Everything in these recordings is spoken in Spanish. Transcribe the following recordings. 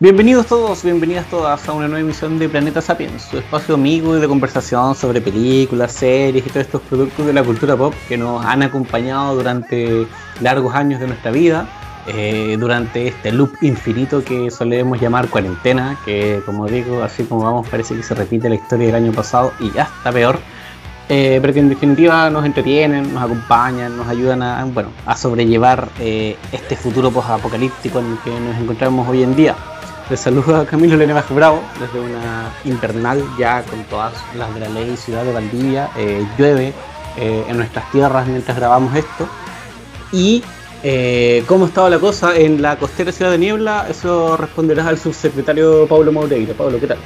Bienvenidos todos, bienvenidas todas a una nueva emisión de Planeta Sapiens, su espacio amigo y de conversación sobre películas, series y todos estos productos de la cultura pop que nos han acompañado durante largos años de nuestra vida, eh, durante este loop infinito que solemos llamar cuarentena, que como digo, así como vamos parece que se repite la historia del año pasado y ya está peor. Eh, pero que en definitiva nos entretienen, nos acompañan, nos ayudan a, bueno, a sobrellevar eh, este futuro post-apocalíptico en el que nos encontramos hoy en día. Les saludo a Camilo Lenebaj Bravo desde una invernal ya con todas las de la ley ciudad de Valdivia. Eh, llueve eh, en nuestras tierras mientras grabamos esto. Y eh, cómo ha estado la cosa en la costera ciudad de Niebla, eso responderás al subsecretario Pablo Maureira. Pablo, ¿qué tal?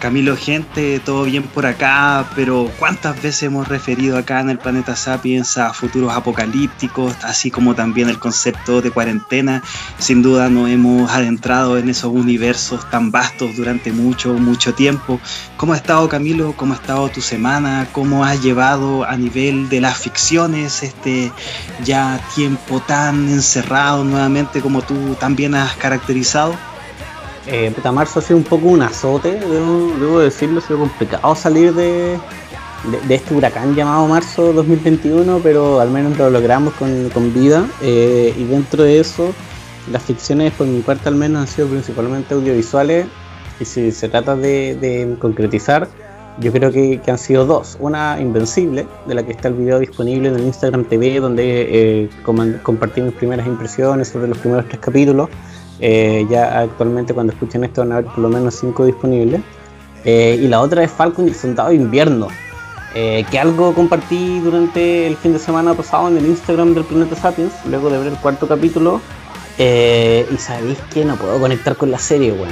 Camilo, gente, todo bien por acá, pero ¿cuántas veces hemos referido acá en el planeta Sapiens a futuros apocalípticos, así como también el concepto de cuarentena? Sin duda nos hemos adentrado en esos universos tan vastos durante mucho, mucho tiempo. ¿Cómo ha estado Camilo? ¿Cómo ha estado tu semana? ¿Cómo has llevado a nivel de las ficciones este ya tiempo tan encerrado nuevamente como tú también has caracterizado? Eh, puta, marzo ha sido un poco un azote, debo, decirlo, ha sido complicado salir de, este huracán llamado marzo 2021, pero al menos lo logramos con, vida. Eh, y dentro de eso, las ficciones, por mi parte al menos, han sido principalmente audiovisuales. Y si se trata de, concretizar, yo creo que, que, han sido dos. Una Invencible, de la que está el video disponible en el Instagram TV, donde eh, compartí mis primeras impresiones sobre los primeros tres capítulos. Eh, ya actualmente cuando escuchen esto van a haber por lo menos 5 disponibles. Eh, y la otra es Falcon y el Soldado de Invierno, eh, que algo compartí durante el fin de semana pasado en el Instagram del Planeta Sapiens, luego de ver el cuarto capítulo. y sabéis que no puedo conectar con la serie, weón.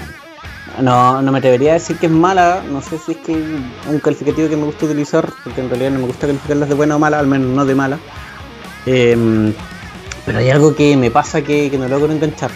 No, no me atrevería a decir que es mala, no sé si es que un calificativo que me gusta utilizar, porque en realidad no me gusta calificarlas de buena o mala, al menos no de mala. Em, pero hay algo que me pasa que, que no logro enganchar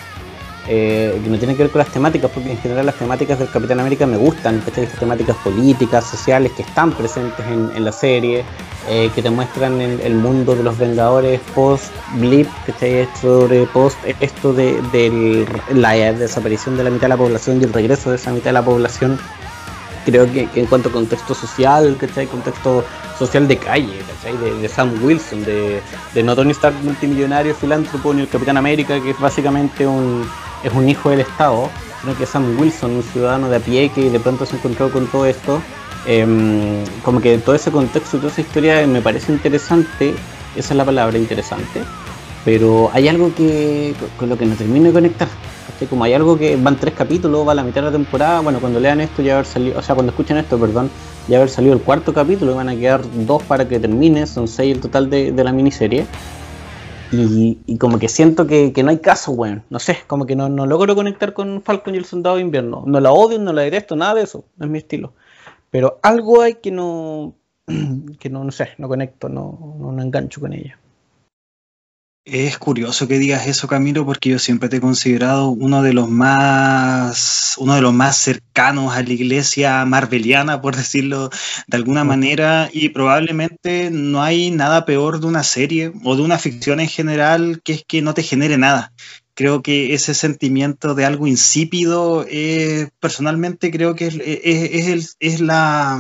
eh, que no tiene que ver con las temáticas, porque en general las temáticas del Capitán América me gustan, Estas temáticas políticas, sociales que están presentes en, la serie, eh, que te muestran el, mundo de los Vengadores post-blip, que sobre post esto de, la desaparición de la mitad de la población y el regreso de esa mitad de la población. Creo que, en cuanto a contexto social, ¿cachai? contexto social de calle, De, Sam Wilson, de, de Tony Stark multimillonario, filántropo, ni el Capitán América, que es básicamente un, es un hijo del Estado, sino que Sam Wilson, un ciudadano de a pie que de pronto se encontró con todo esto. Em, como que todo ese contexto toda esa historia me parece interesante, esa es la palabra interesante, pero hay algo que con lo que no termino de conectar. Como hay algo que van tres capítulos, va a la mitad de la temporada, bueno, cuando lean esto ya haber salido, o sea, cuando escuchen esto, perdón, ya haber salido el cuarto capítulo, van a quedar dos para que termine, son seis el total de, de la miniserie. Y, como que siento que, no hay caso, weón. No sé, como que no, no, logro conectar con Falcon y el Soldado de Invierno. No la odio, no la detesto, nada de eso. No es mi estilo. Pero algo hay que no, que no, no sé, no conecto, no, no, no engancho con ella. Es curioso que digas eso, Camilo, porque yo siempre te he considerado uno de los más, uno de los más cercanos a la iglesia marveliana, por decirlo de alguna manera, y probablemente no hay nada peor de una serie o de una ficción en general que es que no te genere nada. Creo que ese sentimiento de algo insípido, eh, personalmente creo que es, es, es, es la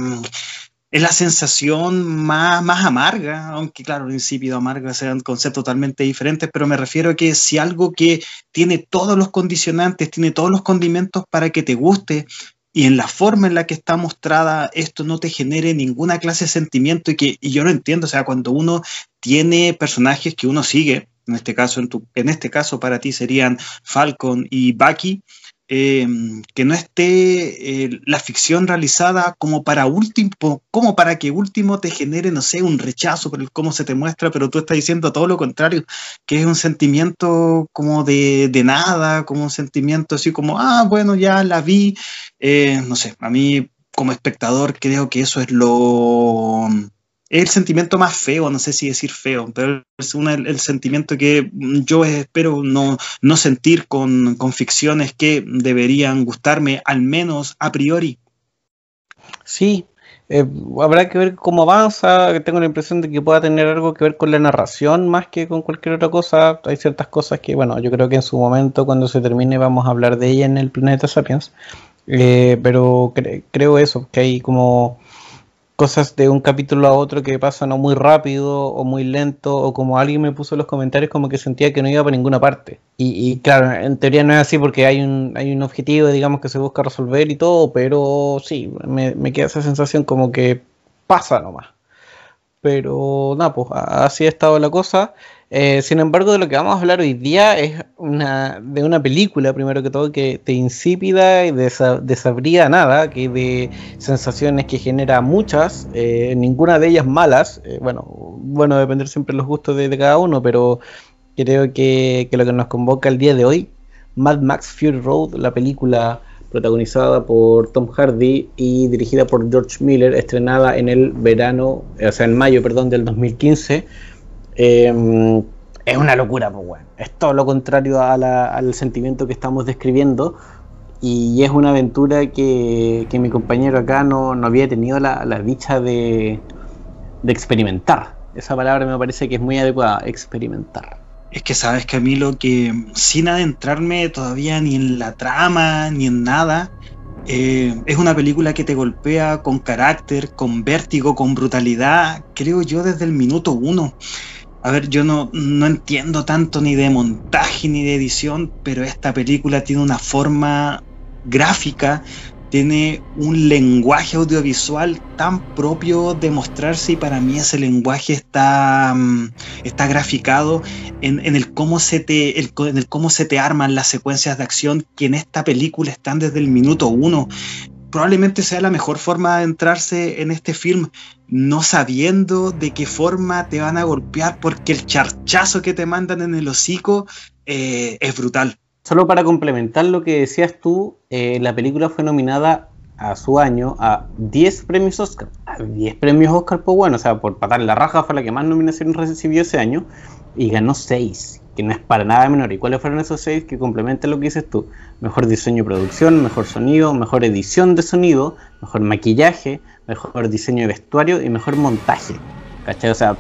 es la sensación más, más amarga, aunque claro, insípido, amarga sean conceptos totalmente diferentes, pero me refiero a que si algo que tiene todos los condicionantes, tiene todos los condimentos para que te guste, y en la forma en la que está mostrada esto no te genere ninguna clase de sentimiento y que y yo lo entiendo, o sea, cuando uno tiene personajes que uno sigue, en este caso, en, tu, en este caso para ti serían Falcon y Bucky, eh, que no esté eh, la ficción realizada como para último, como para que último te genere, no sé, un rechazo por el cómo se te muestra, pero tú estás diciendo todo lo contrario, que es un sentimiento como de, nada, como un sentimiento así como, ah, bueno, ya la vi, eh, no sé, a mí como espectador creo que eso es lo es el sentimiento más feo, no sé si decir feo, pero es el, sentimiento que yo espero no, no sentir con, con, ficciones que deberían gustarme, al menos a priori. Sí, Eh, habrá que ver cómo avanza. Tengo la impresión de que pueda tener algo que ver con la narración más que con cualquier otra cosa. Hay ciertas cosas que, bueno, yo creo que en su momento, cuando se termine, vamos a hablar de ella en el planeta Sapiens. Eh, pero creo eso, que hay como cosas de un capítulo a otro que pasan o muy rápido o muy lento o como alguien me puso en los comentarios como que sentía que no iba por ninguna parte. Y, claro, en teoría no es así porque hay un, hay un objetivo, digamos, que se busca resolver y todo, pero sí, me, me queda esa sensación como que pasa nomás. Pero nada, pues así ha estado la cosa. Eh, sin embargo, de lo que vamos a hablar hoy día es una, de una película, primero que todo, que te insípida y desabrida nada, que de sensaciones que genera muchas, eh, ninguna de ellas malas. Eh, bueno, bueno, depender siempre de los gustos de, cada uno, pero creo que, que, lo que nos convoca el día de hoy, Mad Max Fury Road, la película protagonizada por Tom Hardy y dirigida por George Miller, estrenada en el verano, o sea, en mayo, perdón, del 2015 Em, es una locura, pues bueno. Es todo lo contrario al sentimiento que estamos describiendo. Y es una aventura que, mi compañero acá no, había tenido la, dicha de, experimentar. Esa palabra me parece que es muy adecuada, experimentar. Es que sabes, Camilo, que sin adentrarme todavía ni en la trama, ni en nada, eh, es una película que te golpea con carácter, con vértigo, con brutalidad, creo yo, desde el minuto uno. A ver, yo no, no entiendo tanto ni de montaje ni de edición, pero esta película tiene una forma gráfica, tiene un lenguaje audiovisual tan propio de mostrarse y para mí ese lenguaje está, mm, está graficado en, el cómo se te, en el cómo se te arman las secuencias de acción que en esta película están desde el minuto uno probablemente sea la mejor forma de entrarse en este film, no sabiendo de qué forma te van a golpear, porque el charchazo que te mandan en el hocico eh, es brutal. Solo para complementar lo que decías tú, eh, la película fue nominada a su año a 10 premios Oscar. A 10 premios Oscar, pues bueno, o sea, por patar la raja fue la que más nominaciones recibió ese año y ganó 6 que no es para nada menor. ¿Y cuáles fueron esos seis que complementan lo que dices tú? Mejor diseño y producción, mejor sonido, mejor edición de sonido, mejor maquillaje, mejor diseño de vestuario y mejor montaje. ¿Cachai? O sea,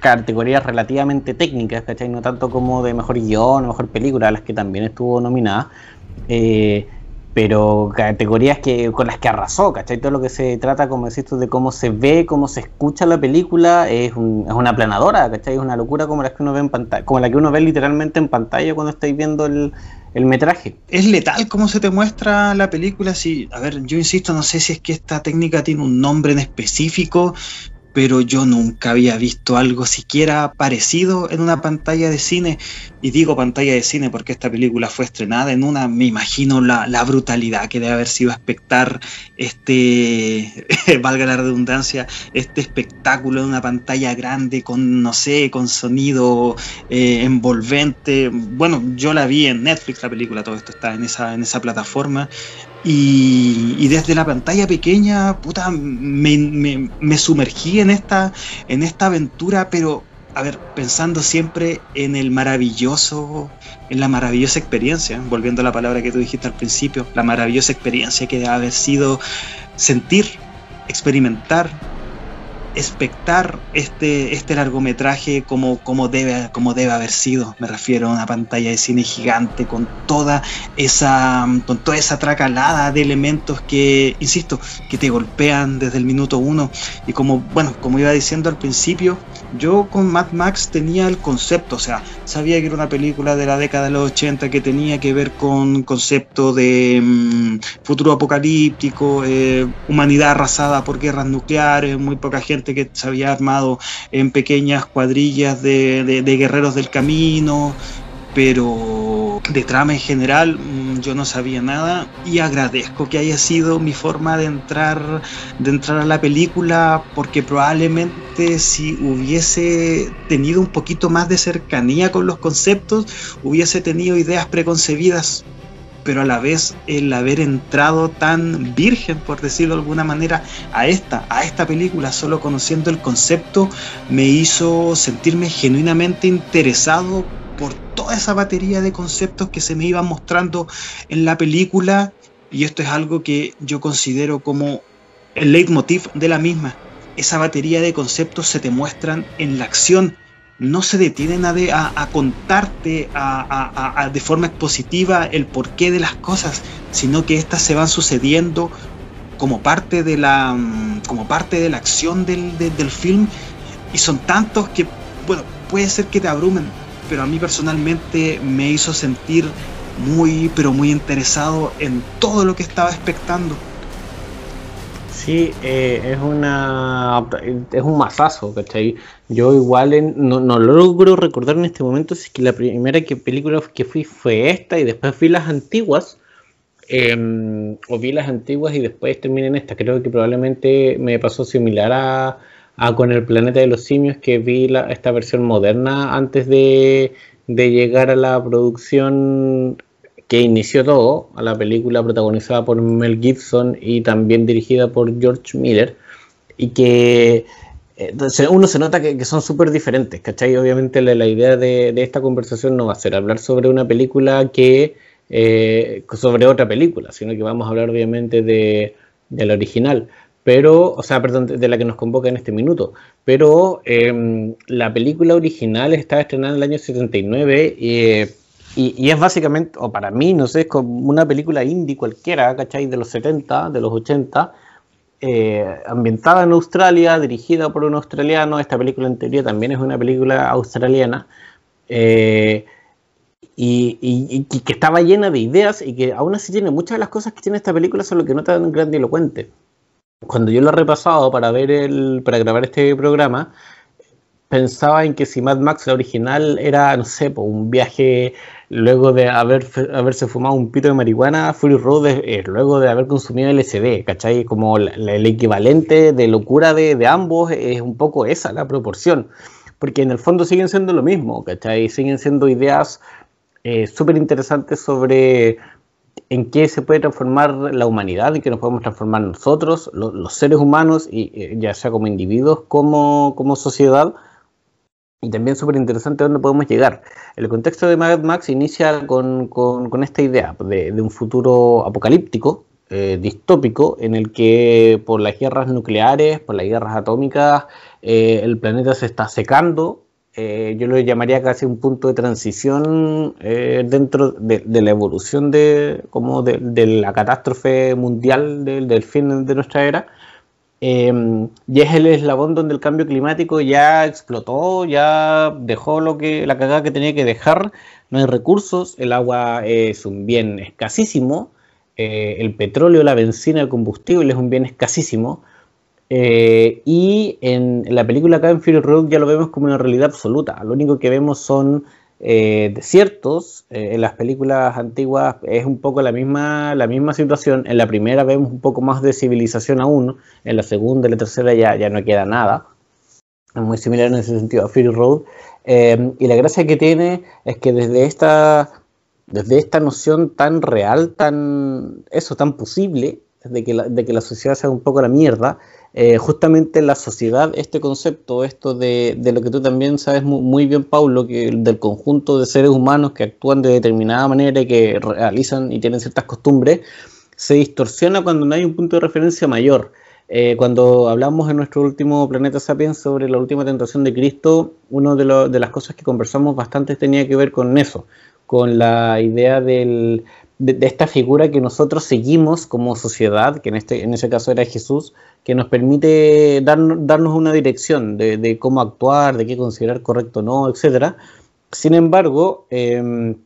categorías relativamente técnicas, ¿cachai? No tanto como de mejor guion o mejor película, a las que también estuvo nominada. Eh, pero categorías que con las que arrasó, ¿cachai? Todo lo que se trata, como decís tú, de cómo se ve, cómo se escucha la película, es, es una planadora, ¿cachai? Es una locura como la que uno ve en pantalla, como la que uno ve literalmente en pantalla cuando estáis viendo el, el metraje. Es letal cómo se te muestra la película, sí. A ver, yo insisto, no sé si es que esta técnica tiene un nombre en específico, pero yo nunca había visto algo siquiera parecido en una pantalla de cine. Y digo pantalla de cine porque esta película fue estrenada en una, me imagino la, brutalidad que debe haber sido espectar este, valga la redundancia, este espectáculo en una pantalla grande con, no sé, con sonido eh, envolvente. Bueno, yo la vi en Netflix, la película, todo esto está en esa, en esa plataforma. Y, desde la pantalla pequeña, puta, me, sumergí en esta, en esta aventura, pero, a ver, pensando siempre en el maravilloso, en la maravillosa experiencia, volviendo a la palabra que tú dijiste al principio, la maravillosa experiencia que debe haber sido sentir, experimentar, espectar este, este largometraje como, como, debe, como debe haber sido. Me refiero a una pantalla de cine gigante con toda esa, con toda esa tracalada de elementos que, insisto, que te golpean desde el minuto uno. Y como, bueno, como iba diciendo al principio, yo con Mad Max tenía el concepto, o sea, sabía que era una película de la década de los 80 que tenía que ver con concepto de mm, futuro apocalíptico, eh, humanidad arrasada por guerras nucleares, muy poca gente que se había armado en pequeñas cuadrillas de, de guerreros del camino, pero de trama en general mm, yo no sabía nada y agradezco que haya sido mi forma de entrar de entrar a la película porque probablemente si hubiese tenido un poquito más de cercanía con los conceptos hubiese tenido ideas preconcebidas pero a la vez el haber entrado tan virgen, por decirlo de alguna manera, a esta, a esta película, solo conociendo el concepto, me hizo sentirme genuinamente interesado por toda esa batería de conceptos que se me iban mostrando en la película y esto es algo que yo considero como el leitmotiv de la misma. Esa batería de conceptos se te muestran en la acción, no se detienen a, a, contarte a, de forma expositiva el porqué de las cosas, sino que éstas se van sucediendo como parte de la, mm, como parte de la acción del, del film y son tantos que, bueno, puede ser que te abrumen, pero a mí personalmente me hizo sentir muy, pero muy interesado en todo lo que estaba expectando. Sí, eh, es una es un masazo, ¿cachai? Yo igual no, no, logro recordar en este momento si es que la primera que película que fui fue esta y después vi las antiguas, em, o vi las antiguas y después terminé en esta. Creo que probablemente me pasó similar a, a con el planeta de los simios que vi la, esta versión moderna antes de, de llegar a la producción que inició todo, a la película protagonizada por Mel Gibson y también dirigida por George Miller, y que entonces uno se nota que, son súper diferentes, ¿cachai? Obviamente la, idea de, esta conversación no va a ser hablar sobre una película que eh, sobre otra película, sino que vamos a hablar obviamente de, la original, pero, o sea, perdón, de la que nos convoca en este minuto, pero em, la película original está estrenada en el año 79 y y, es básicamente, o para mí, no sé, es como una película indie cualquiera, ¿cachai? De los 70, de los 80, eh, ambientada en Australia, dirigida por un australiano. Esta película en teoría también es una película australiana. Eh, y, que estaba llena de ideas y que aún así tiene muchas de las cosas que tiene esta película, solo que no tan grandilocuente. Cuando yo lo he repasado para ver el, para grabar este programa, pensaba en que si Mad Max la original era, no sé, un viaje luego de haber, haberse fumado un pito de marihuana, Fury Road es, luego de haber consumido LSD, ¿cachai? Como el equivalente de locura de, ambos es un poco esa la proporción, porque en el fondo siguen siendo lo mismo, ¿cachai? Siguen siendo ideas eh, súper interesantes sobre en qué se puede transformar la humanidad, en qué nos podemos transformar nosotros, los seres humanos, y, eh, ya sea como individuos, como, como sociedad, y también súper interesante dónde podemos llegar. El contexto de Mad Max inicia con, con, esta idea de, un futuro apocalíptico, eh, distópico, en el que por las guerras nucleares, por las guerras atómicas, eh, el planeta se está secando. Eh, yo lo llamaría casi un punto de transición dentro de, la evolución de, como de, la catástrofe mundial del fin de nuestra era eh, y es el eslabón donde el cambio climático ya explotó, ya dejó lo que la cagada que tenía que dejar. No hay recursos, el agua es un bien escasísimo, eh, el petróleo, la benzina, el combustible es un bien escasísimo. Eh, y en la película acá en Fury Road ya lo vemos como una realidad absoluta. Lo único que vemos son eh, desiertos. Eh, en las películas antiguas es un poco la misma, la misma situación. En la primera vemos un poco más de civilización aún. En la segunda y la tercera ya, ya no queda nada. Es muy similar en ese sentido a Fury Road. Eh, y la gracia que tiene es que desde esta, desde esta noción tan real, tan, eso, tan posible, de que, de que la sociedad sea un poco la mierda, eh, justamente la sociedad, este concepto, esto de, lo que tú también sabes muy, bien, Paulo, que del conjunto de seres humanos que actúan de determinada manera y que realizan y tienen ciertas costumbres, se distorsiona cuando no hay un punto de referencia mayor. Eh, cuando hablamos en nuestro último Planeta Sapiens sobre la última tentación de Cristo, una de, de las cosas que conversamos bastante tenía que ver con eso, con la idea del, de, esta figura que nosotros seguimos como sociedad, que en, este, en ese caso era Jesús, que nos permite darnos una dirección de, cómo actuar, de qué considerar correcto o no, etc. Sin embargo, em,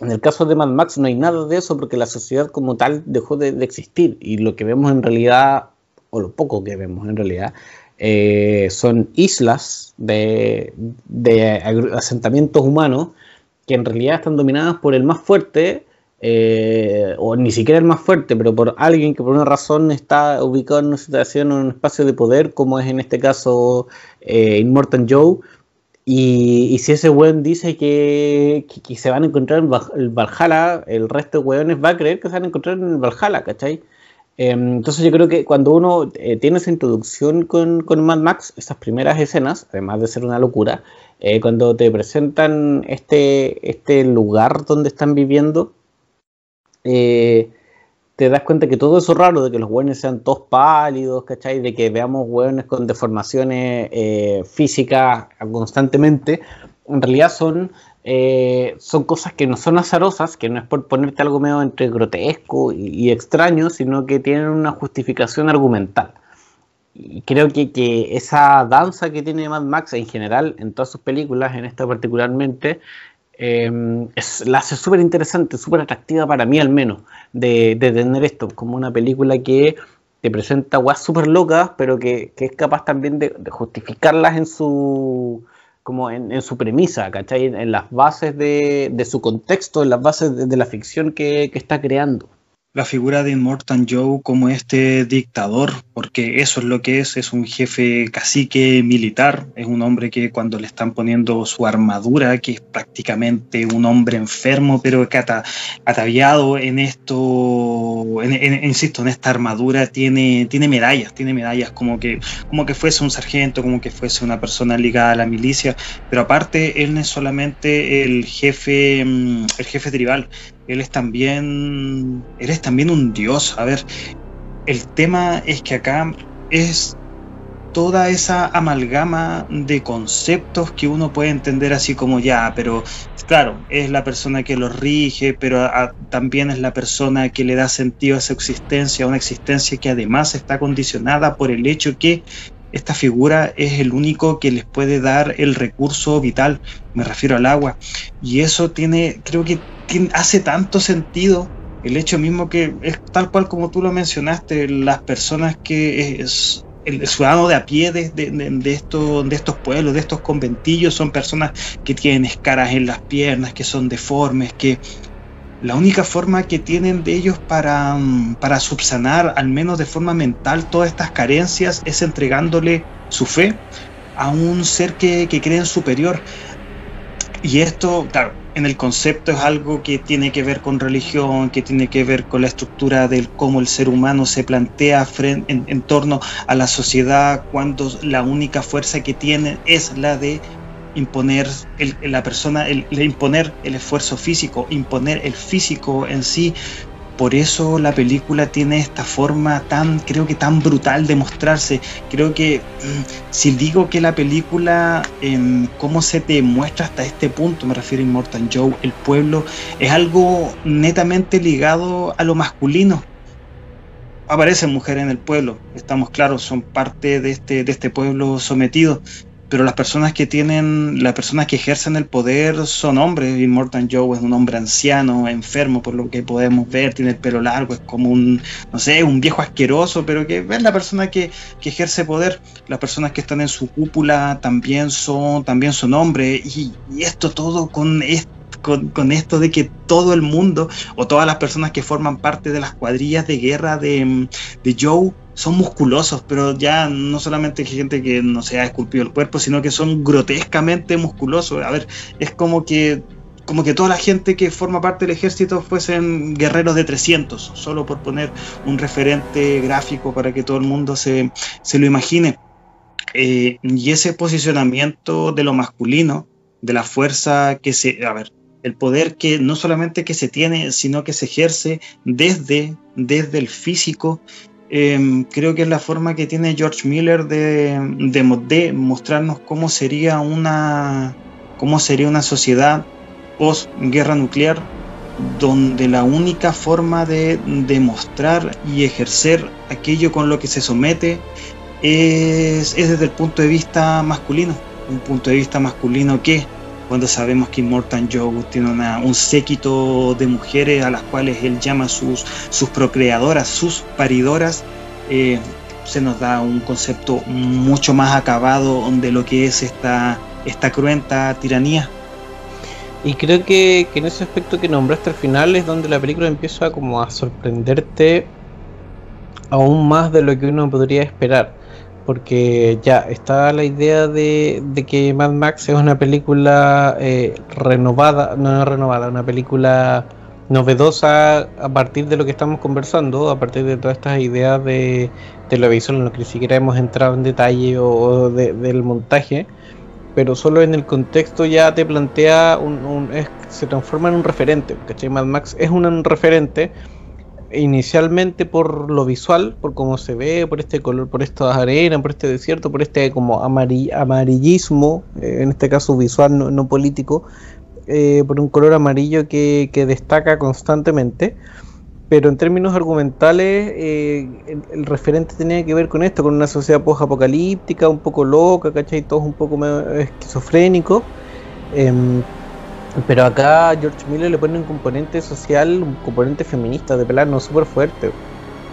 en el caso de Mad Max no hay nada de eso porque la sociedad como tal dejó de, existir y lo que vemos en realidad, o lo poco que vemos en realidad, eh, son islas de, de asentamientos humanos que en realidad están dominadas por el más fuerte, eh, o ni siquiera el más fuerte, pero por alguien que por una razón está ubicado en una situación, en un espacio de poder, como es en este caso eh, Immortal Joe, y, si ese weón dice que, se van a encontrar en el Valhalla, el resto de weones va a creer que se van a encontrar en el Valhalla, ¿cachai? Em, entonces yo creo que cuando uno eh, tiene esa introducción con, con, Mad Max, esas primeras escenas, además de ser una locura, cuando te presentan este, este lugar donde están viviendo, eh, te das cuenta que todo eso raro, de que los hueones sean todos pálidos, ¿cachai? De que veamos hueones con deformaciones eh, físicas constantemente, en realidad son, eh, son cosas que no son azarosas, que no es por ponerte algo medio entre grotesco y, extraño, sino que tienen una justificación argumental. Y creo que, que, esa danza que tiene Mad Max en general, en todas sus películas, en esta particularmente, Em, es, la hace súper interesante, súper atractiva para mí al menos, de, tener esto como una película que te presenta guas súper locas, pero que, es capaz también de, justificarlas en su como en, su premisa, ¿cachai? En, las bases de, su contexto, en las bases de, la ficción que está creando la figura de Immortan Joe como este dictador, porque eso es lo que es, es un jefe cacique militar, es un hombre que cuando le están poniendo su armadura, que es prácticamente un hombre enfermo, pero que ataviado en esto, insisto, en esta armadura tiene, tiene medallas, tiene medallas como que, como que fuese un sargento, como que fuese una persona ligada a la milicia, pero aparte él no es solamente el jefe, mm, el jefe tribal, él es también, él es también un dios. A ver, el tema es que acá es toda esa amalgama de conceptos que uno puede entender así como ya, pero claro, es la persona que lo rige, pero también es la persona que le da sentido a esa existencia, una existencia que además está condicionada por el hecho que esta figura es el único que les puede dar el recurso vital, me refiero al agua. Y eso tiene, creo que hace tanto sentido el hecho mismo que es tal cual como tú lo mencionaste, las personas que es, el ciudadano de a pie de, de, de estos pueblos, de estos conventillos, son personas que tienen escaras en las piernas, que son deformes, que la única forma que tienen de ellos para, mm, para subsanar, al menos de forma mental, todas estas carencias es entregándole su fe a un ser que, que creen superior. Y esto, claro, en el concepto es algo que tiene que ver con religión, que tiene que ver con la estructura de cómo el ser humano se plantea en, en, torno a la sociedad cuando la única fuerza que tiene es la de imponer el, la persona, el, imponer el esfuerzo físico, imponer el físico en sí. Por eso la película tiene esta forma tan, creo que tan brutal de mostrarse. Creo que mm, si digo que la película, eh, cómo se te muestra hasta este punto, me refiero a Immortal Joe, el pueblo, es algo netamente ligado a lo masculino aparecen mujeres en el pueblo, estamos claros, son parte de este, de este pueblo sometido, pero las personas que tienen, las personas que ejercen el poder son hombres. Y Morton Joe es un hombre anciano, enfermo, por lo que podemos ver, tiene el pelo largo, es como un, no sé, un viejo asqueroso, pero que es la persona que, ejerce poder. Las personas que están en su cúpula también son, también son hombres. Y, esto todo con con, esto de que todo el mundo o todas las personas que forman parte de las cuadrillas de guerra de, de Joe son musculosos, pero ya no solamente gente que no se ha esculpido el cuerpo, sino que son grotescamente musculosos. A ver, es como que como que toda la gente que forma parte del ejército fuesen guerreros de 300, solo por poner un referente gráfico para que todo el mundo se, se lo imagine. Eh, y ese posicionamiento de lo masculino, de la fuerza que se, a ver, el poder que no solamente que se tiene, sino que se ejerce desde, desde el físico Em, creo que es la forma que tiene George Miller de, de, mostrarnos cómo sería una, cómo sería una sociedad post guerra nuclear donde la única forma de demostrar y ejercer aquello con lo que se somete es, es desde el punto de vista masculino, un punto de vista masculino que cuando sabemos que Immortal Joe tiene un séquito de mujeres a las cuales él llama sus, procreadoras, sus paridoras, eh, se nos da un concepto mucho más acabado de lo que es esta, esta cruenta tiranía. Y creo que, que, en ese aspecto que nombraste al final es donde la película empieza como a sorprenderte aún más de lo que uno podría esperar porque ya está la idea de, que Mad Max es una película eh, renovada, no renovada, una película novedosa a partir de lo que estamos conversando, a partir de todas estas ideas de televisión en lo que ni siquiera hemos entrado en detalle o, del montaje, pero solo en el contexto ya te plantea un, se transforma en un referente, ¿cachai? Mad Max es un referente inicialmente por lo visual, por cómo se ve, por este color, por estas arenas, por este desierto, por este como amarillismo, eh, en este caso visual, no, político, eh, por un color amarillo que, destaca constantemente. Pero en términos argumentales, eh, el, referente tenía que ver con esto, con una sociedad post-apocalíptica, un poco loca, ¿cachai? Todos un poco esquizofrénico. Em, pero acá George Miller le pone un componente social, un componente feminista de plano súper fuerte.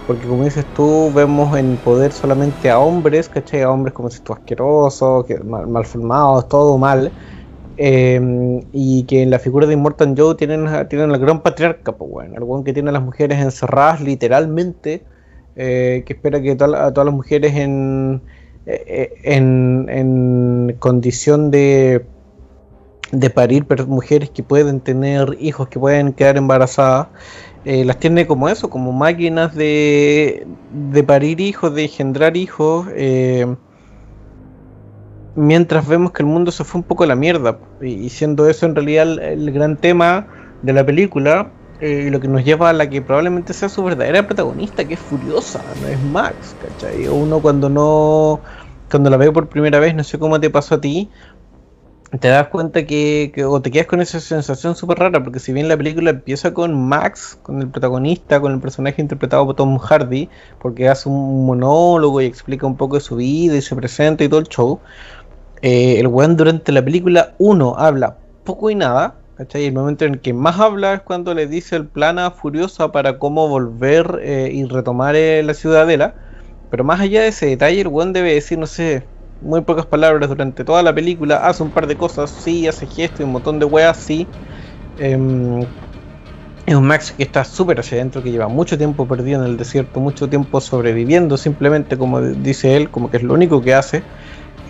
Porque como dices tú, vemos en poder solamente a hombres, ¿cachai? A hombres como si tú asquerosos, mal, malformados, todo mal. Em, y que en la figura de Immortal Joe tienen, tienen gran patriarca, pues bueno, el que tiene a las mujeres encerradas literalmente, eh, que espera que a todas las mujeres en, eh, eh, en, en condición de de parir mujeres que pueden tener hijos, que pueden quedar embarazadas, eh, las tiene como eso, como máquinas de, de parir hijos, de engendrar hijos, eh, mientras vemos que el mundo se fue un poco a la mierda. Y, siendo eso en realidad el, gran tema de la película, eh, lo que nos lleva a la que probablemente sea su verdadera protagonista, que es Furiosa, no es Max, ¿cachai? Uno cuando no, cuando la ve por primera vez, no sé cómo te pasó a ti, te das cuenta que, o te quedas con esa sensación súper rara, porque si bien la película empieza con Max, con el protagonista, con el personaje interpretado por Tom Hardy, porque hace un monólogo y explica un poco de su vida y se presenta y todo el show, eh, el weón durante la película, uno, habla poco y nada, ¿cachai? El momento en que más habla es cuando le dice el plan a Furiosa para cómo volver eh, y retomar eh, la ciudadela, pero más allá de ese detalle, el weón debe decir, no sé, muy pocas palabras durante toda la película, hace un par de cosas, sí, hace gestos y un montón de weas, sí. Em, es un Max que está súper hacia adentro, que lleva mucho tiempo perdido en el desierto, mucho tiempo sobreviviendo, simplemente como dice él, como que es lo único que hace.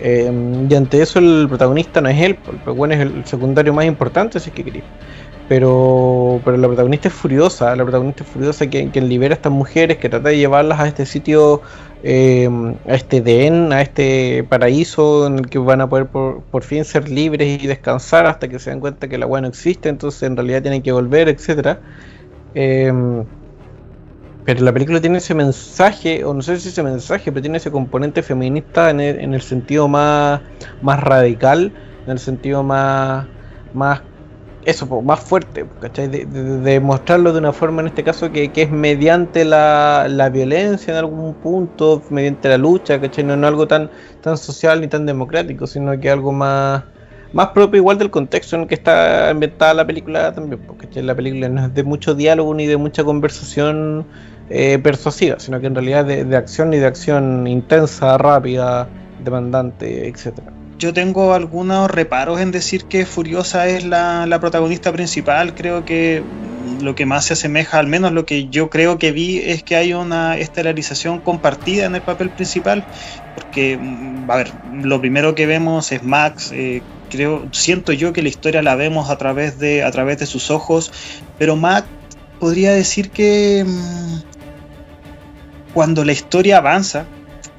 Em, y ante eso el protagonista no es él, el bueno es el secundario más importante, así que quería. Pero, pero la protagonista es furiosa, la protagonista es furiosa quien, quien libera a estas mujeres, que trata de llevarlas a este sitio Em, a este Edén, a este paraíso en el que van a poder por, fin ser libres y descansar hasta que se den cuenta que la agua no existe, entonces en realidad tienen que volver, etcétera. Em, pero la película tiene ese mensaje, o no sé si ese mensaje, pero tiene ese componente feminista en el, en el sentido más, más radical, en el sentido más, más eso, más fuerte, ¿cachai? De, de, mostrarlo de una forma en este caso que, es mediante la, la, violencia en algún punto, mediante la lucha, ¿cachai? No, es algo tan, tan social ni tan democrático, sino que algo más, más propio igual del contexto en el que está ambientada la película también, porque la película no es de mucho diálogo ni de mucha conversación eh, persuasiva, sino que en realidad de, de acción ni de acción intensa, rápida, demandante, etcétera yo tengo algunos reparos en decir que Furiosa es la, protagonista principal. Creo que lo que más se asemeja, al menos lo que yo creo que vi, es que hay una estelarización compartida en el papel principal. Porque, mm, a ver, lo primero que vemos es Max. Eh, creo, siento yo que la historia la vemos a través de, a través de sus ojos. Pero Max podría decir que mm, cuando la historia avanza,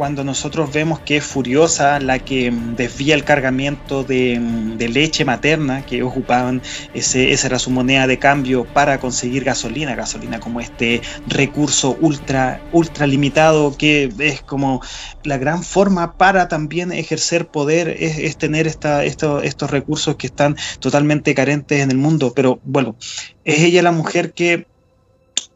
cuando nosotros vemos que es Furiosa la que mm, desvía el cargamento mm, de, leche materna que ocupaban, ese, esa era su moneda de cambio para conseguir gasolina, gasolina como este recurso ultra, ultra limitado que es como la gran forma para también ejercer poder, es, tener esta, estos recursos que están totalmente carentes en el mundo. Pero bueno, es ella la mujer que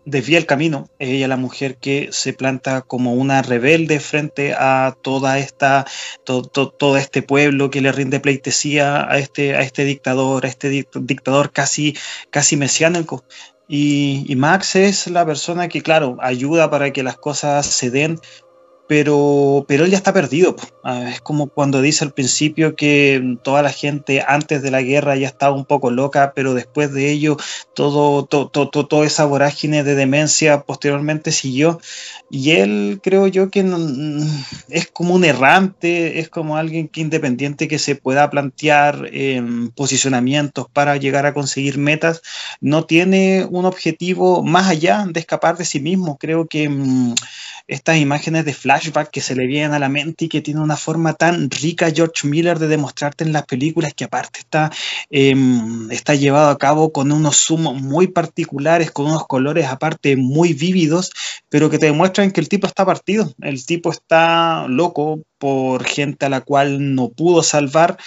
desvía el camino. Ella la mujer que se planta como una rebelde frente a toda esta, todo este pueblo que le rinde pleitesía a este, a este dictador, a este dictador casi, casi mesiánico. Y, Max es la persona que, claro, ayuda para que las cosas se den, pero, pero él ya está perdido. Ah, es como cuando dice al principio que toda la gente antes de la guerra ya estaba un poco loca, pero después de ello todo, todo, todo, toda esa vorágine de demencia posteriormente siguió. Y él creo yo que es como un errante, es como alguien que independiente que se pueda plantear posicionamientos para llegar a conseguir metas, no tiene un objetivo más allá de escapar de sí mismo. Creo que mm, estas imágenes de Flash flashbacks que se le vienen a la mente y que tiene una forma tan rica George Miller de demostrarte en las películas que aparte está, em, está llevado a cabo con unos zooms muy particulares, con unos colores aparte muy vívidos, pero que te demuestran que el tipo está partido, el tipo está loco por gente a la cual no pudo salvar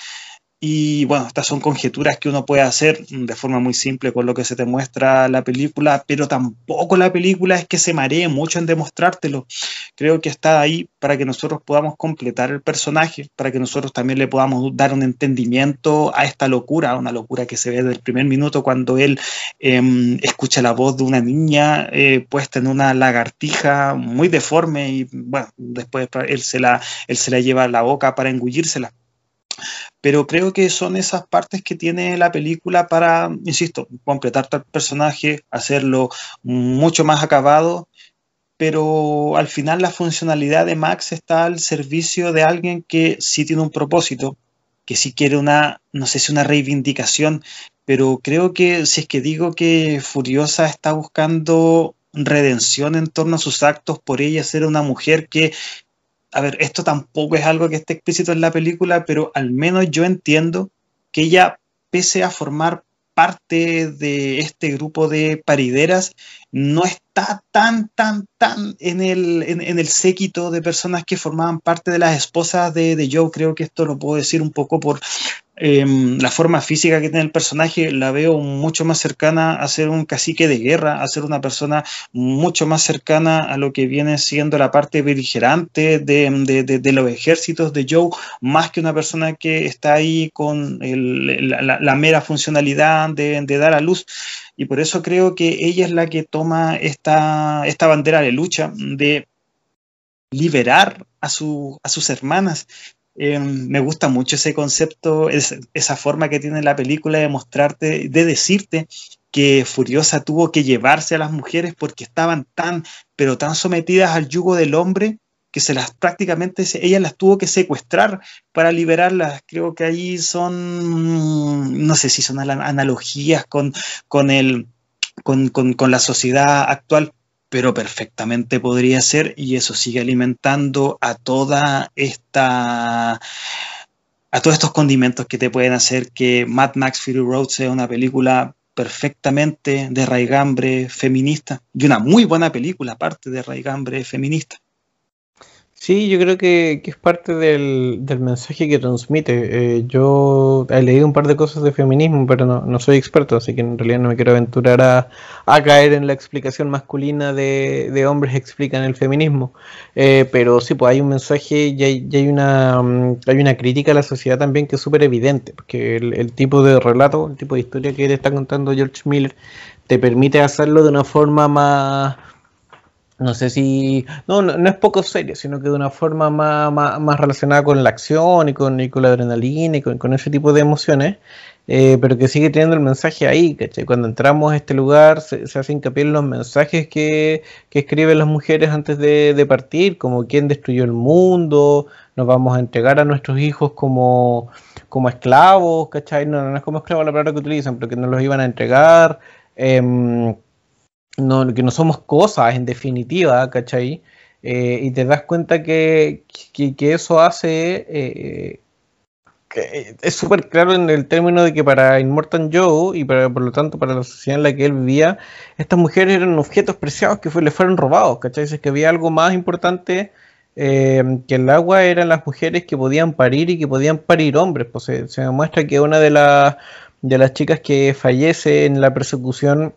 y bueno, estas son conjeturas que uno puede hacer de forma muy simple con lo que se te muestra la película, pero tampoco la película es que se maree mucho en demostrártelo. Creo que está ahí para que nosotros podamos completar el personaje, para que nosotros también le podamos dar un entendimiento a esta locura, una locura que se ve desde el primer minuto cuando él em, escucha la voz de una niña eh, puesta en una lagartija muy deforme y bueno, después él se la, él se la lleva a la boca para engullírsela pero creo que son esas partes que tiene la película para, insisto, completar tal personaje, hacerlo mucho más acabado, pero al final la funcionalidad de Max está al servicio de alguien que sí tiene un propósito, que sí quiere una, no sé si una reivindicación, pero creo que si es que digo que Furiosa está buscando redención en torno a sus actos por ella ser una mujer que a ver, esto tampoco es algo que esté explícito en la película, pero al menos yo entiendo que ella, pese a formar parte de este grupo de parideras, no está tan, tan, tan en el, en, el séquito de personas que formaban parte de las esposas de, de Joe. Creo que esto lo puedo decir un poco por Em, la forma física que tiene el personaje la veo mucho más cercana a ser un cacique de guerra, a ser una persona mucho más cercana a lo que viene siendo la parte beligerante de, los ejércitos de Joe, más que una persona que está ahí con la, mera funcionalidad de, dar a luz. Y por eso creo que ella es la que toma esta, esta bandera de lucha de liberar a, a sus hermanas Em, me gusta mucho ese concepto, esa forma que tiene la película de mostrarte, de decirte que Furiosa tuvo que llevarse a las mujeres porque estaban tan, pero tan sometidas al yugo del hombre que se las prácticamente ella las tuvo que secuestrar para liberarlas. Creo que ahí son, no sé si son analogías con, con, el, con, con la sociedad actual, pero perfectamente podría ser y eso sigue alimentando a toda esta a todos estos condimentos que te pueden hacer que Mad Max Fury Road sea una película perfectamente de raigambre feminista y una muy buena película aparte de raigambre feminista. Sí, yo creo que, es parte del, mensaje que transmite. Eh, yo he leído un par de cosas de feminismo, pero no, soy experto, así que en realidad no me quiero aventurar a, caer en la explicación masculina de, hombres que explican el feminismo. Eh, pero sí, pues hay un mensaje y hay, una, mm, hay una crítica a la sociedad también que es súper evidente, porque el, el tipo de relato, el tipo de historia que te está contando George Miller, te permite hacerlo de una forma más no sé si, no, no, es poco serio, sino que de una forma más, más, relacionada con la acción y con, y con la adrenalina y con, ese tipo de emociones, eh, pero que sigue teniendo el mensaje ahí, ¿cachai? Cuando entramos a este lugar se, hace hincapié en los mensajes que, que escriben las mujeres antes de, partir, como quién destruyó el mundo, nos vamos a entregar a nuestros hijos como, como esclavos, ¿cachai? No, no es como esclavos la palabra que utilizan, pero que nos los iban a entregar. Eh, no, que no somos cosas en definitiva, ¿cachai? Eh, y te das cuenta que, que, eso hace, eh, que es súper claro en el término de que para Immortal Joe y para, por lo tanto para la sociedad en la que él vivía, estas mujeres eran objetos preciados que fue, le fueron robados, ¿cachai? Es que había algo más importante eh, que el agua eran las mujeres que podían parir y que podían parir hombres, pues se, se demuestra que una de, las de las chicas que fallece en la persecución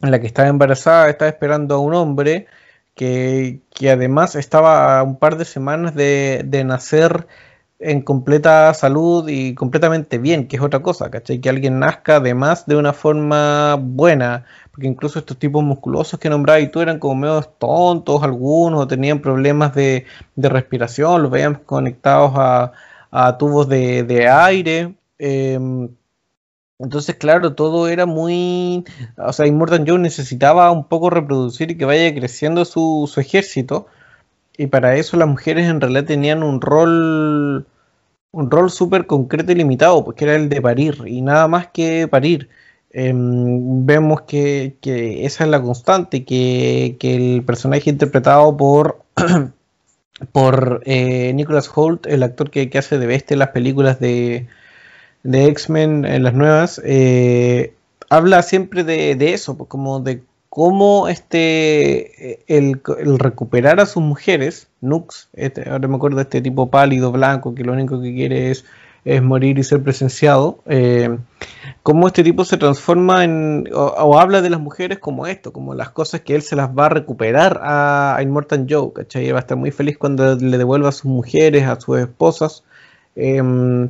en la que estaba embarazada, estaba esperando a un hombre que, además estaba a un par de semanas de, nacer en completa salud y completamente bien, que es otra cosa, ¿cachai? Que alguien nazca además de una forma buena, porque incluso estos tipos musculosos que nombraba y tú eran como medio tontos algunos, o tenían problemas de, respiración, los veían conectados a, tubos de, aire. Em, entonces, claro, todo era muy. O sea, Immortal Joe necesitaba un poco reproducir y que vaya creciendo su, ejército. Y para eso las mujeres en realidad tenían un rol. Un rol súper concreto y limitado, porque era el de parir, y nada más que parir. Em, vemos que, esa es la constante, que, que el personaje interpretado por por eh, Nicholas Holt, el actor que, hace de bestia en las películas de, de X-Men, en las nuevas, eh, habla siempre de, eso, pues, como de cómo este, el, recuperar a sus mujeres, Nux, este, ahora me acuerdo de este tipo pálido, blanco, que lo único que quiere es es morir y ser presenciado, eh, cómo este tipo se transforma en, o, habla de las mujeres como esto, como las cosas que él se las va a recuperar a, Immortal Joe, ¿cachai? va a estar muy feliz cuando le devuelva a sus mujeres, a sus esposas. Em,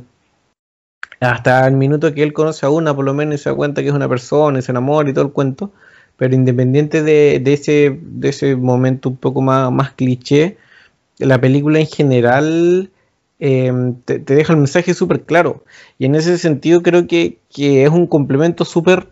hasta el minuto que él conoce a una, por lo menos, y se da cuenta que es una persona y se enamora y todo el cuento. Pero independiente de, ese, de ese momento un poco más, más cliché, la película en general Em, te, deja el mensaje súper claro. Y en ese sentido creo que, es un complemento súper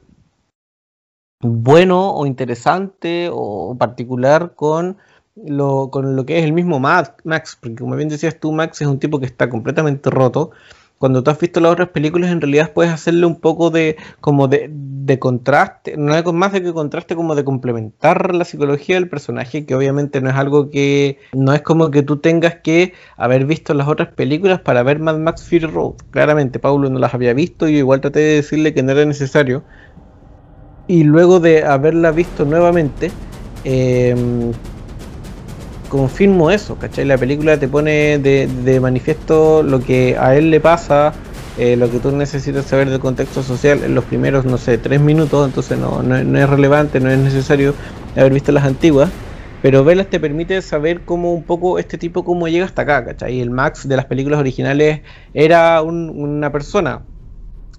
bueno o interesante o particular con lo, con lo que es el mismo Max, porque como bien decías tú, Max es un tipo que está completamente roto, cuando tú has visto las otras películas, en realidad puedes hacerle un poco de como de, contraste, no es más de que contraste, como de complementar la psicología del personaje, que obviamente no es algo que no es como que tú tengas que haber visto las otras películas para ver Mad Max Fury Road. Claramente, Paulo no las había visto y igual traté de decirle que no era necesario. Y luego de haberla visto nuevamente, eh, confirmo eso, ¿cachai? La película te pone de, manifiesto lo que a él le pasa, eh, lo que tú necesitas saber del contexto social en los primeros, no sé, tres minutos, entonces no, no, es relevante, no es necesario haber visto las antiguas. Pero verlas te permite saber cómo un poco este tipo cómo llega hasta acá, ¿cachai? El Max de las películas originales era una persona,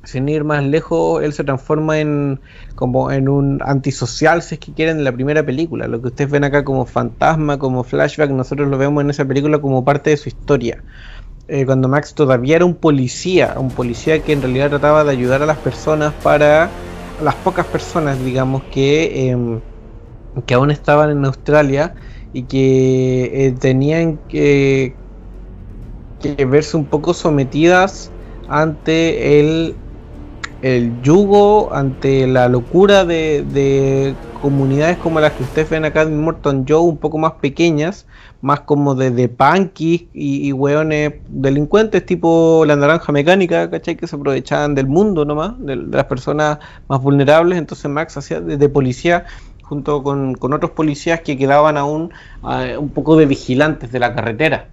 sin ir más lejos, él se transforma en como en un antisocial, si es que quieren, en la primera película. Lo que ustedes ven acá como fantasma, como flashback, nosotros lo vemos en esa película como parte de su historia. Eh, cuando Max todavía era un policía, un policía que en realidad trataba de ayudar a las personas para las pocas personas, digamos, que, em, que aún estaban en Australia y que eh, tenían que, que verse un poco sometidas ante el el yugo ante la locura de, comunidades como las que ustedes ven acá en Morton Joe, un poco más pequeñas, más como de, de punkies y, y hueones delincuentes tipo la naranja mecánica, ¿cachai? Que se aprovechaban del mundo nomás, de, las personas más vulnerables. Entonces Max hacía de, policía junto con, otros policías que quedaban aún eh, un poco de vigilantes de la carretera.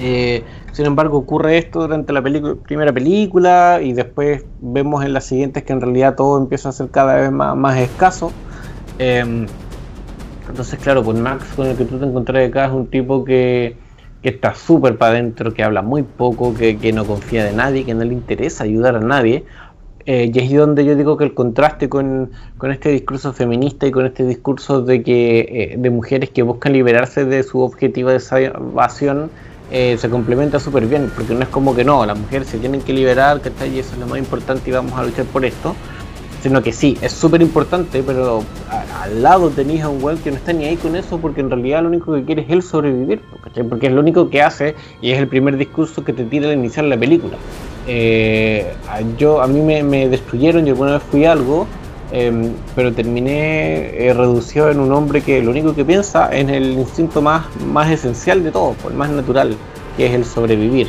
Eh, sin embargo, ocurre esto durante la primera película y después vemos en las siguientes que en realidad todo empieza a ser cada vez más, escaso. Em, entonces, claro, pues Max con el que tú te encontrás acá es un tipo que, está súper para adentro, que habla muy poco, que, no confía de nadie, que no le interesa ayudar a nadie. Eh, y es donde yo digo que el contraste con, este discurso feminista y con este discurso de que eh, de mujeres que buscan liberarse de su objetivo de salvación eh, se complementa súper bien, porque no es como que no, las mujeres se tienen que liberar, ¿cachai? Y eso es lo más importante y vamos a luchar por esto, sino que sí, es súper importante, pero al lado tenéis a un weón que no está ni ahí con eso, porque en realidad lo único que quiere es él sobrevivir. Porque es lo único que hace y es el primer discurso que te tira al iniciar la película. Eh, yo, a mí me, me destruyeron, yo alguna vez fui algo, Em, pero terminé eh, reducido en un hombre que lo único que piensa es el instinto más, más esencial de todo, el más natural, que es el sobrevivir.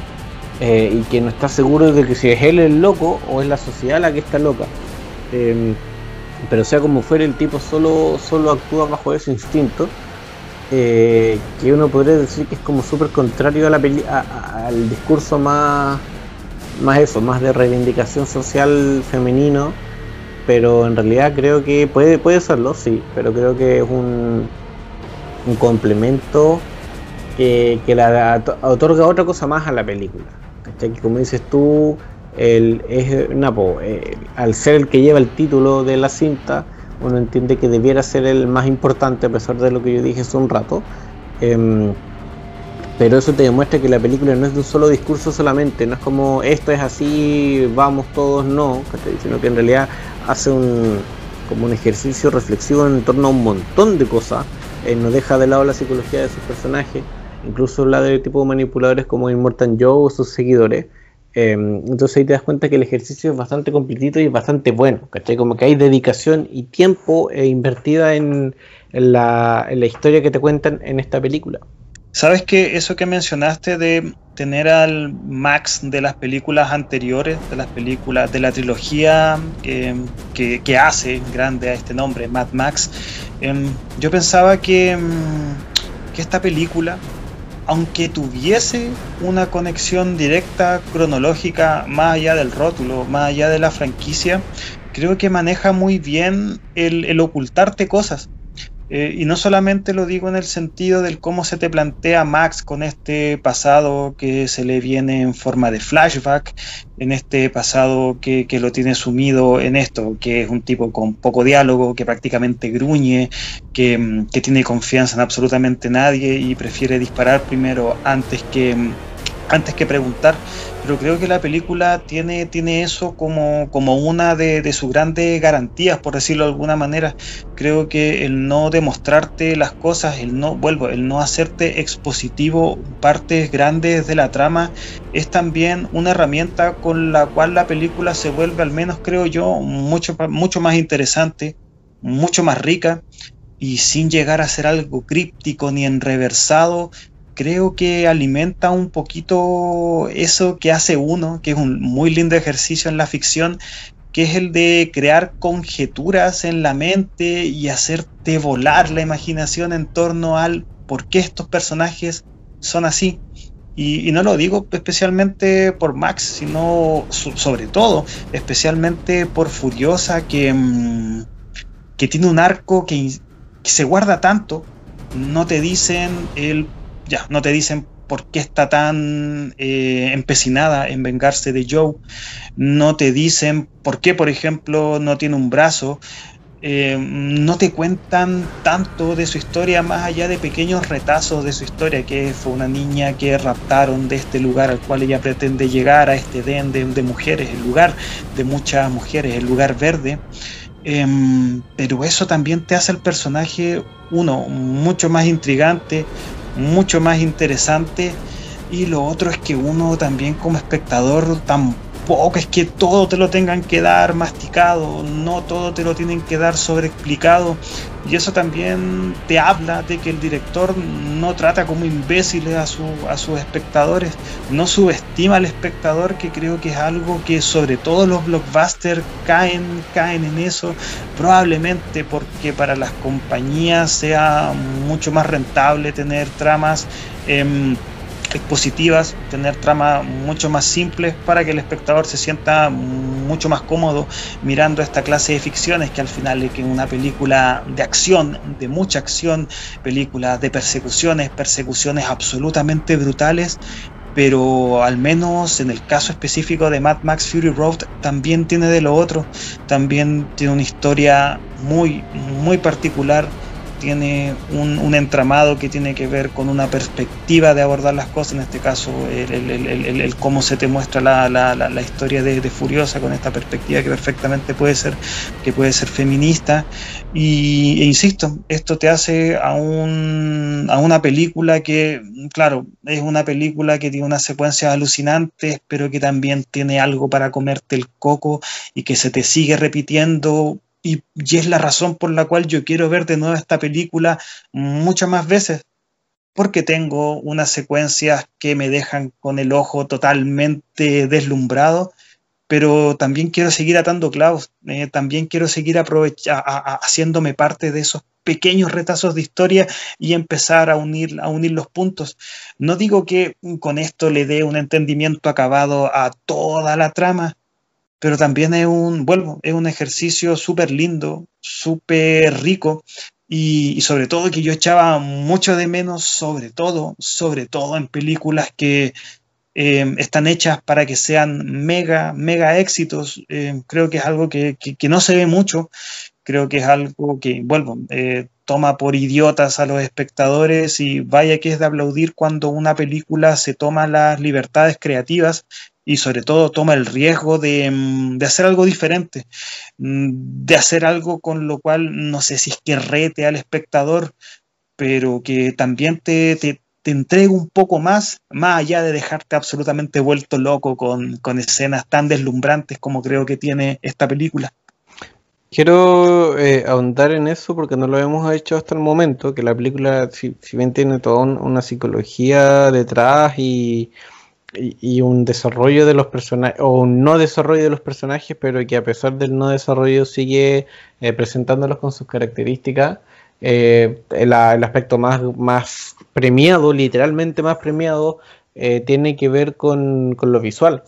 Eh, y que no está seguro de que si es él el loco o es la sociedad la que está loca. Em, pero sea como fuera, el tipo solo, solo actúa bajo ese instinto. Eh, que uno podría decir que es como súper contrario al discurso más, más eso, más de reivindicación social femenino pero en realidad creo que puede, puede serlo, sí, pero creo que es un, un complemento que, que la, otorga otra cosa más a la película. Que como dices tú, el, es Napo, eh, al ser el que lleva el título de la cinta, uno entiende que debiera ser el más importante a pesar de lo que yo dije hace un rato. Em, pero eso te demuestra que la película no es de un solo discurso solamente, no es como esto es así, vamos todos, no, sino que en realidad hace un como un ejercicio reflexivo en torno a un montón de cosas, eh, no deja de lado la psicología de sus personajes, incluso la de tipo de manipuladores como Immortal Joe o sus seguidores. Em, entonces ahí te das cuenta que el ejercicio es bastante completito y bastante bueno, ¿cachai? Como que hay dedicación y tiempo eh, invertida en, la, en la historia que te cuentan en esta película. Sabes que eso que mencionaste de tener al Max de las películas anteriores, de las películas de la trilogía que, hace grande a este nombre, Mad Max, em, yo pensaba que, em, que esta película, aunque tuviese una conexión directa, cronológica, más allá del rótulo, más allá de la franquicia, creo que maneja muy bien el ocultarte cosas eh, y no solamente lo digo en el sentido del cómo se te plantea Max con este pasado que se le viene en forma de flashback, en este pasado que, que, lo tiene sumido en esto, que es un tipo con poco diálogo, que prácticamente gruñe, que, mm, que tiene confianza en absolutamente nadie y prefiere disparar primero antes que, mm, antes que preguntar pero creo que la película tiene, tiene eso como, como una de, sus grandes garantías, por decirlo de alguna manera. Creo que el no demostrarte las cosas, el no, vuelvo, el no hacerte expositivo partes grandes de la trama, es también una herramienta con la cual la película se vuelve, al menos creo yo, mucho, mucho más interesante, mucho más rica y sin llegar a ser algo críptico ni enreversado, creo que alimenta un poquito eso que hace uno, que es un muy lindo ejercicio en la ficción, que es el de crear conjeturas en la mente y hacerte volar la imaginación en torno al por qué estos personajes son así. Y, no lo digo especialmente por Max, sino sobre todo, especialmente por Furiosa, que, mm, que tiene un arco que, que se guarda tanto, no te dicen el ya, no te dicen por qué está tan eh, empecinada en vengarse de Joe, no te dicen por qué, por ejemplo, no tiene un brazo, eh, no te cuentan tanto de su historia más allá de pequeños retazos de su historia, que fue una niña que raptaron de este lugar al cual ella pretende llegar, a este den de, mujeres, el lugar de muchas mujeres, el lugar verde. Em, pero eso también te hace el personaje, uno, mucho más intrigante, mucho más interesante. Y lo otro es que uno también como espectador es que todo te lo tengan que dar masticado, no todo te lo tienen que dar sobreexplicado. Y eso también te habla de que el director no trata como imbéciles a, a sus espectadores, no subestima al espectador, que creo que es algo que sobre todo los blockbusters caen, caen en eso, probablemente porque para las compañías sea mucho más rentable tener tramas. Eh, expositivas, tener tramas mucho más simples para que el espectador se sienta mucho más cómodo mirando esta clase de ficciones que al final es que una película de acción, de mucha acción, película de persecuciones, persecuciones absolutamente brutales, pero al menos en el caso específico de Mad Max Fury Road también tiene de lo otro, también tiene una historia muy muy particular tiene un, entramado que tiene que ver con una perspectiva de abordar las cosas, en este caso el, cómo se te muestra la, historia de, Furiosa con esta perspectiva que perfectamente puede ser, que puede ser feminista. Y, e insisto, esto te hace a, un, a una película que, claro, es una película que tiene unas secuencias alucinantes, pero que también tiene algo para comerte el coco y que se te sigue repitiendo y, es la razón por la cual yo quiero ver de nuevo esta película muchas más veces, porque tengo unas secuencias que me dejan con el ojo totalmente deslumbrado, pero también quiero seguir atando clavos, eh, también quiero seguir haciéndome parte de esos pequeños retazos de historia y empezar a unir, a unir los puntos. No digo que con esto le dé un entendimiento acabado a toda la trama, pero también es un, vuelvo, es un ejercicio súper lindo, súper rico y, sobre todo que yo echaba mucho de menos, sobre todo, sobre todo en películas que eh, están hechas para que sean mega, mega éxitos. Eh, creo que es algo que, que, no se ve mucho, creo que es algo que, vuelvo, eh, toma por idiotas a los espectadores y vaya que es de aplaudir cuando una película se toma las libertades creativas y sobre todo toma el riesgo mm, de, hacer algo diferente, mm, de hacer algo con lo cual no sé si es que rete al espectador, pero que también te, te, entregue un poco más, más allá de dejarte absolutamente vuelto loco con, con escenas tan deslumbrantes como creo que tiene esta película. Quiero eh, ahondar en eso porque no lo hemos hecho hasta el momento, que la película, si, bien tiene toda una psicología detrás y, un desarrollo de los personajes, o un no desarrollo de los personajes, pero que a pesar del no desarrollo sigue eh, presentándolos con sus características, eh, el, aspecto más, más premiado, literalmente más premiado, tiene que ver con lo visual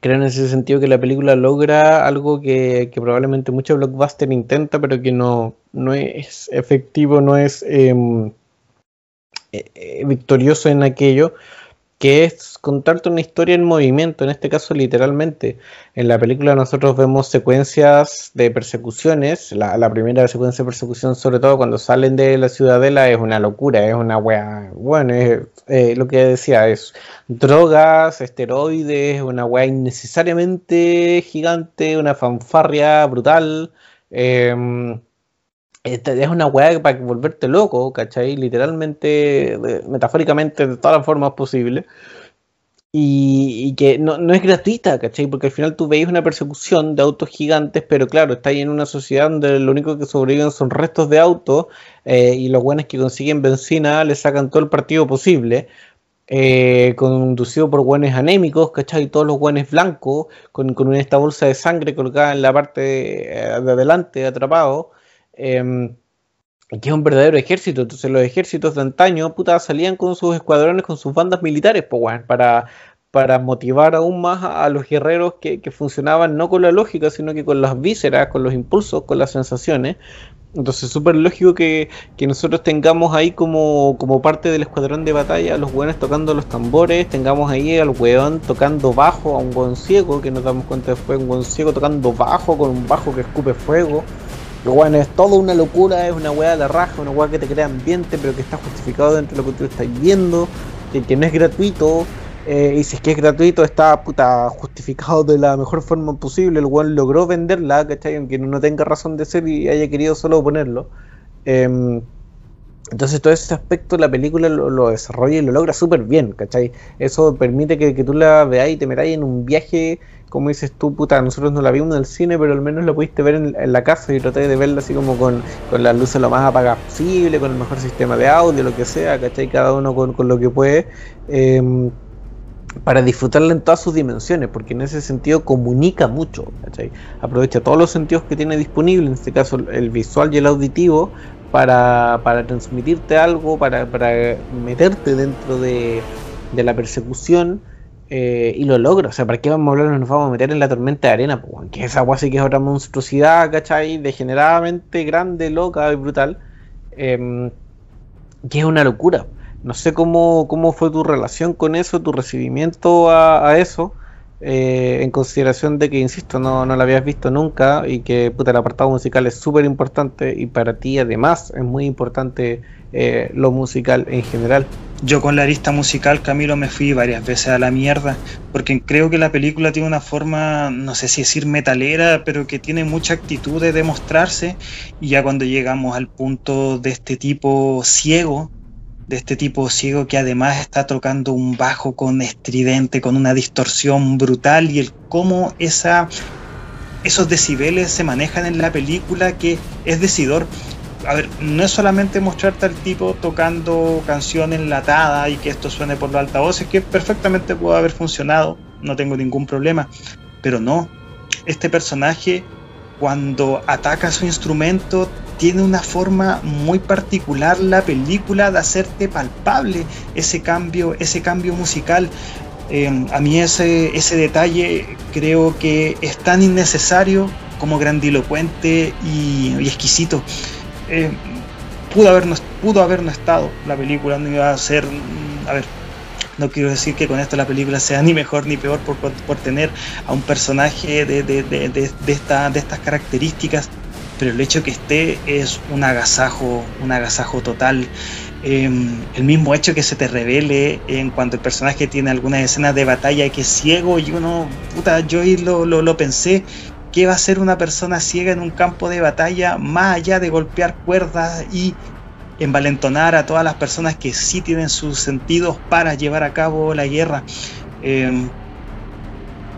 creo en ese sentido que la película logra algo que, probablemente muchos blockbuster intenta, pero que no, no es efectivo, no es em, eh, eh, victorioso en aquello, que es contarte una historia en movimiento, en este caso literalmente. En la película nosotros vemos secuencias de persecuciones, la, primera secuencia de persecución sobre todo cuando salen de la ciudadela es una locura, es una wea, bueno, es, eh, lo que decía, es drogas, esteroides, una wea innecesariamente gigante, una fanfarria brutal. Es una weá para volverte loco, ¿cachai? Literalmente, metafóricamente, de todas las formas posibles. Y, que no, es gratuita, ¿cachai? Porque al final tú veis una persecución de autos gigantes, pero claro, está en una sociedad donde lo único que sobreviven son restos de autos eh, y los buenos que consiguen benzina le sacan todo el partido posible. Eh, conducido por buenos anémicos, ¿cachai? Todos los buenos blancos, con, con esta bolsa de sangre colocada en la parte de, de adelante, atrapado. Em, que es un verdadero ejército. Entonces los ejércitos de antaño, puta, salían con sus escuadrones, con sus bandas militares, pues, para, para motivar aún más a, los guerreros que, funcionaban no con la lógica, sino que con las vísceras, con los impulsos, con las sensaciones. Entonces es súper lógico que, nosotros tengamos ahí como, como parte del escuadrón de batalla a los weones tocando los tambores, tengamos ahí al weón tocando bajo, a un buen ciego, que nos damos cuenta después, un buen ciego tocando bajo con un bajo que escupe fuego. Lo bueno, es todo una locura, es una weá de la raja, una weá que te crea ambiente, pero que está justificado dentro de lo que tú estás viendo, que, no es gratuito, eh, y si es que es gratuito, está puta justificado de la mejor forma posible. El weón logró venderla, ¿cachai? Aunque no tenga razón de ser y haya querido solo ponerlo. Em, entonces todo ese aspecto la película lo, desarrolla y lo logra súper bien, ¿cachai? Eso permite que, que, tú la veáis y te metáis en un viaje como dices tú, puta, nosotros no la vimos en el cine, pero al menos la pudiste ver en, la casa y traté de verla así como con, con las luces lo más apagadas posible, con el mejor sistema de audio, lo que sea, ¿cachai? Cada uno con, lo que puede. Em, para disfrutarla en todas sus dimensiones, porque en ese sentido comunica mucho, ¿cachai? Aprovecha todos los sentidos que tiene disponible, en este caso el visual y el auditivo, para, para transmitirte algo, para, para meterte dentro de, de la persecución eh, y lo logra. O sea, ¿para qué vamos a hablar? Nos vamos a meter en la tormenta de arena, pues, que esa agua sí que es otra monstruosidad, ¿cachai? Degeneradamente grande, loca y brutal. Em, que es una locura. No sé cómo, cómo fue tu relación con eso, tu recibimiento a, eso. Eh, en consideración de que, insisto, no, no la habías visto nunca y que puta, el apartado musical es súper importante y para ti además es muy importante eh, lo musical en general. Yo con la arista musical, Camilo, me fui varias veces a la mierda, porque creo que la película tiene una forma, no sé si decir metalera, pero que tiene mucha actitud de demostrarse, y ya cuando llegamos al punto de este tipo ciego, de este tipo ciego que además está tocando un bajo con estridente, con una distorsión brutal, y el cómo esos decibeles se manejan en la película, que es decidor. A ver, no es solamente mostrarte al tipo tocando canción enlatada y que esto suene por los altavoces, que perfectamente puede haber funcionado, no tengo ningún problema, pero no, este personaje cuando ataca su instrumento tiene una forma muy particular la película de hacerte palpable ese cambio, ese cambio musical. Em, a mí ese, ese detalle creo que es tan innecesario como grandilocuente y exquisito. Eh, pudo, haber no, pudo haber no estado la película, no iba a ser, a ver, no quiero decir que con esto la película sea ni mejor ni peor por, por, tener a un personaje de, de, de, de, de estas características, pero el hecho que esté es un agasajo, un agasajo total. Em, el mismo hecho que se te revele en cuanto el personaje tiene algunas escenas de batalla que es ciego y uno, puta, yo lo, lo, lo pensé ¿Qué va a ser una persona ciega en un campo de batalla más allá de golpear cuerdas y envalentonar a todas las personas que sí tienen sus sentidos para llevar a cabo la guerra? Em,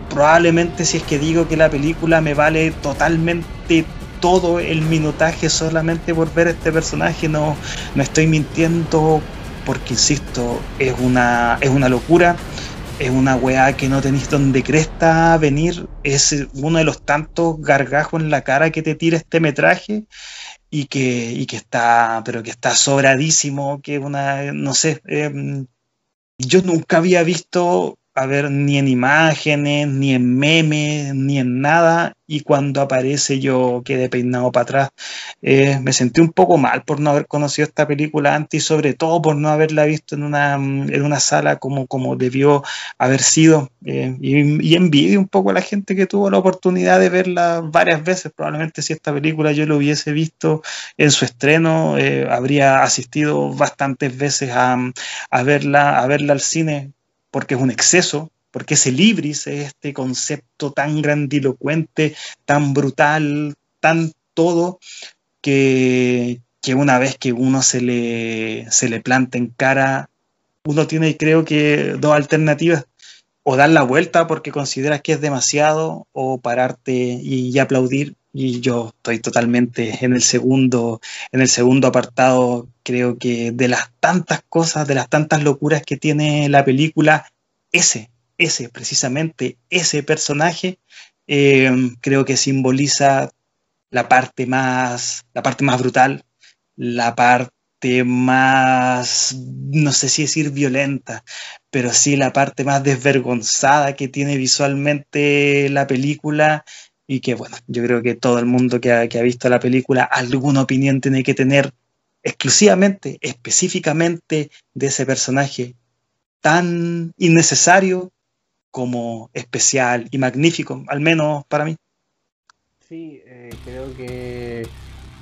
probablemente si es que digo que la película me vale totalmente todo el minutaje solamente por ver este personaje. No, no estoy mintiendo porque, insisto, es una, es una locura. Es una weá que no tenéis donde cresta venir. Es uno de los tantos gargajos en la cara que te tira este metraje y que, y que está, pero que está sobradísimo, que una, no sé, em, yo nunca había visto a ver ni en imágenes, ni en memes, ni en nada. Y cuando aparece yo quedé peinado para atrás. Eh, me sentí un poco mal por no haber conocido esta película antes y sobre todo por no haberla visto en una, en una sala como, como debió haber sido. Eh, y, y, envidio un poco a la gente que tuvo la oportunidad de verla varias veces. Probablemente si esta película yo lo hubiese visto en su estreno, eh, habría asistido bastantes veces a, a, verla, a verla al cine porque es un exceso, porque ese libris es este concepto tan grandilocuente, tan brutal, tan todo, que, una vez que uno se le, se le planta en cara, uno tiene creo que dos alternativas, o dar la vuelta porque consideras que es demasiado, o pararte y, y aplaudir y yo estoy totalmente en el segundo en el segundo apartado creo que de las tantas cosas de las tantas locuras que tiene la película ese ese precisamente ese personaje eh, creo que simboliza la parte más la parte más brutal la parte más no sé si decir violenta pero sí la parte más desvergonzada que tiene visualmente la película y que bueno, yo creo que todo el mundo que ha, visto la película alguna opinión tiene que tener exclusivamente, específicamente de ese personaje tan innecesario como especial y magnífico, al menos para mí. Sí, eh, creo que,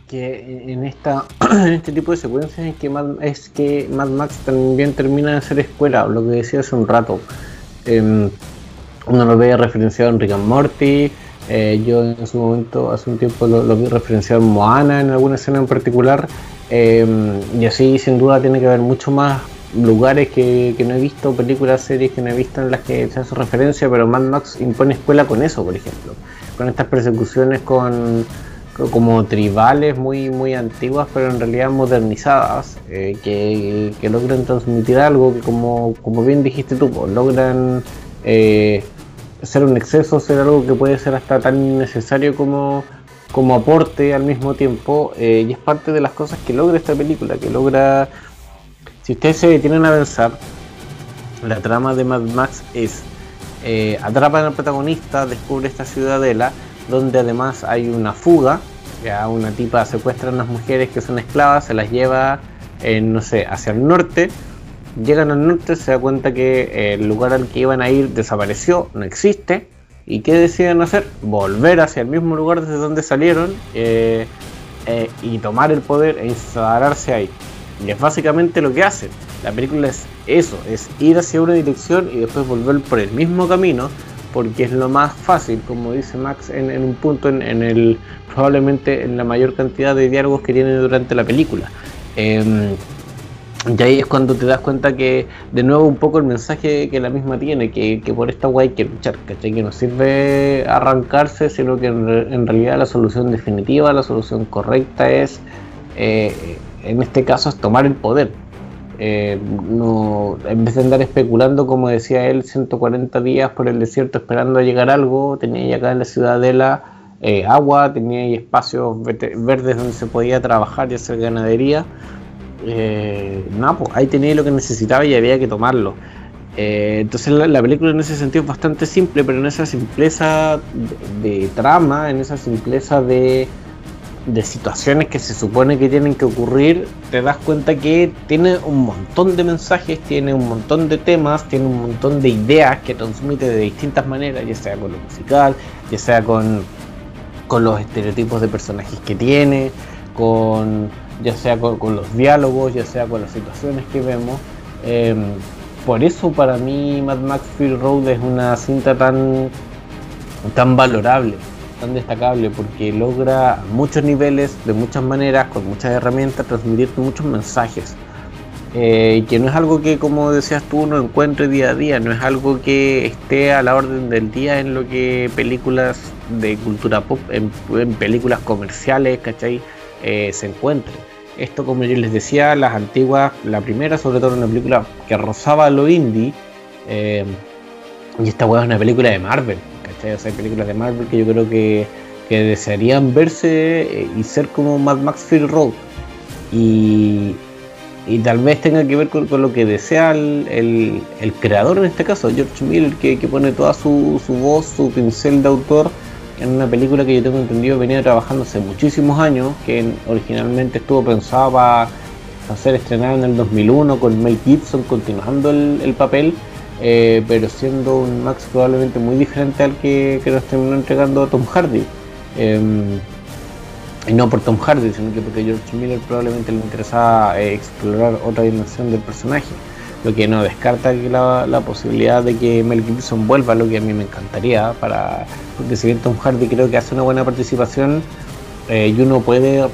que en, esta, este tipo de secuencias es que, Mad, es que Max también termina de ser escuela, lo que decía hace un rato. Eh, uno lo ve referenciado en Rick and Morty, eh, yo en su momento, hace un tiempo, lo, lo vi referenciado en Moana en alguna escena en particular. Eh, y así, sin duda, tiene que haber mucho más lugares que, que, no he visto, películas, series que no he visto en las que se hace referencia, pero Mad Max impone escuela con eso, por ejemplo. Con estas persecuciones con, como tribales muy, muy antiguas, pero en realidad modernizadas, eh, que, que, logran transmitir algo que, como, como bien dijiste tú, pues, logran. Eh, ser un exceso, ser algo que puede ser hasta tan innecesario como, como aporte al mismo tiempo. Eh, y es parte de las cosas que logra esta película, que logra... Si ustedes se detienen a pensar, la trama de Mad Max es... Eh, atrapan al protagonista, descubre esta ciudadela, donde además hay una fuga, ya una tipa secuestra a unas mujeres que son esclavas, se las lleva, eh, no sé, hacia el norte, llegan al norte, se da cuenta que el lugar al que iban a ir desapareció, no existe. ¿Y qué deciden hacer? Volver hacia el mismo lugar desde donde salieron eh, eh, y tomar el poder e instalarse ahí. Y es básicamente lo que hacen. La película es eso, es ir hacia una dirección y después volver por el mismo camino, porque es lo más fácil, como dice Max en, en un punto, en, en, el probablemente en la mayor cantidad de diálogos que tiene durante la película. Eh, y ahí es cuando te das cuenta que, de nuevo, un poco el mensaje que la misma tiene, que, que por esta guay hay que luchar, ¿cachai? Que no sirve arrancarse, sino que en, realidad la solución definitiva, la solución correcta es, eh, en este caso, es tomar el poder. Eh, no, en vez de andar especulando, como decía él, 140 días por el desierto esperando llegar algo, tenía ahí acá en la ciudadela eh, agua, tenía ahí espacios verdes donde se podía trabajar y hacer ganadería eh, no, pues ahí tenía lo que necesitaba y había que tomarlo. Eh, entonces la, la, película en ese sentido es bastante simple, pero en esa simpleza de, de trama, en esa simpleza de, de, situaciones que se supone que tienen que ocurrir, te das cuenta que tiene un montón de mensajes, tiene un montón de temas, tiene un montón de ideas que transmite de distintas maneras, ya sea con lo musical, ya sea con, con los estereotipos de personajes que tiene, con ya sea con, con, los diálogos, ya sea con las situaciones que vemos. Eh, por eso para mí Mad Max Fury Road es una cinta tan, tan valorable, tan destacable, porque logra a muchos niveles, de muchas maneras, con muchas herramientas, transmitir muchos mensajes. Eh, que no es algo que, como decías tú, uno encuentre día a día, no es algo que esté a la orden del día en lo que películas de cultura pop en, películas comerciales, ¿cachai? Eh, se encuentre. Esto, como yo les decía, las antiguas, la primera, sobre todo una película que rozaba lo indie, eh, y esta weá es una película de Marvel, ¿cachai? Hay películas de Marvel que yo creo que, que desearían verse y ser como Mad Max Fury. Y, y tal vez tenga que ver con, lo que desea el, creador en este caso, George Miller, que, pone toda su, voz, su pincel de autor en una película que yo tengo entendido venía trabajando hace muchísimos años, que originalmente estuvo pensada para, ser estrenada en el 2001 con Mel Gibson continuando el, papel, eh, pero siendo un Max probablemente muy diferente al que, que nos terminó entregando Tom Hardy. Em, y no por Tom Hardy, sino que porque George Miller probablemente le interesaba eh, explorar otra dimensión del personaje, lo que no descarta la, posibilidad de que Mel Gibson vuelva, lo que a mí me encantaría, para porque si bien Tom Hardy creo que hace una buena participación eh, y uno puede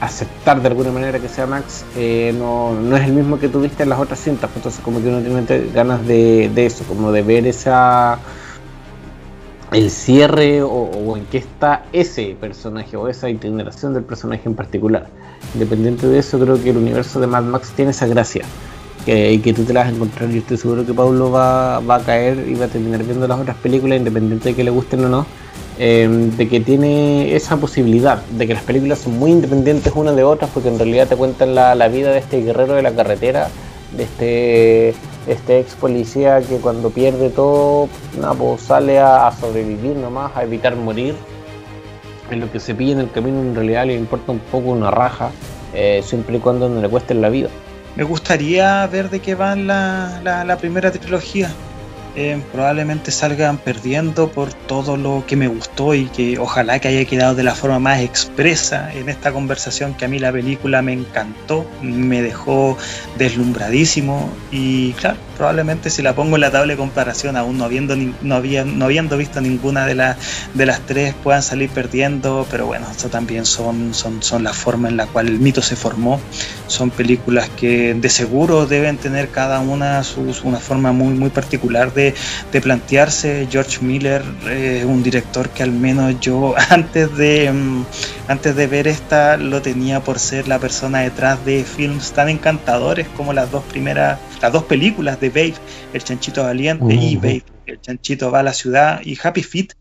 aceptar de alguna manera que sea Max, eh, no, no, es el mismo que tuviste en las otras cintas, pues entonces como que uno tiene ganas de, de eso, como de ver esa el cierre o, en qué está ese personaje o esa itineración del personaje en particular. Independiente de eso, creo que el universo de Mad Max tiene esa gracia. Y que tú te la vas a encontrar. Yo estoy seguro que Pablo va, a caer y va a terminar viendo las otras películas, independiente de que le gusten o no. Em, de que tiene esa posibilidad, de que las películas son muy independientes unas de otras, porque en realidad te cuentan la, la vida de este guerrero de la carretera, de este este ex policía que cuando pierde todo, pues sale a, sobrevivir nomás, a evitar morir. En lo que se pilla en el camino en realidad le importa un poco una raja, eh, siempre y cuando no le cueste la vida. Me gustaría ver de qué va la, la primera trilogía. Eh, probablemente salgan perdiendo por todo lo que me gustó y que ojalá que haya quedado de la forma más expresa en esta conversación que a mí la película me encantó, me dejó deslumbradísimo y claro, probablemente si la pongo en la tabla de comparación aún no habiendo, no no habiendo visto ninguna de, de las tres puedan salir perdiendo, pero bueno, eso también son, son, son la forma en la cual el mito se formó, son películas que de seguro deben tener cada una una forma muy, muy particular de de, plantearse. George Miller es un director que al menos yo antes de, mm, antes de ver esta lo tenía por ser la persona detrás de films tan encantadores como las dos primeras, las dos películas Babe, El Chanchito Valiente y Babe, El Chanchito va a la ciudad y Happy Feet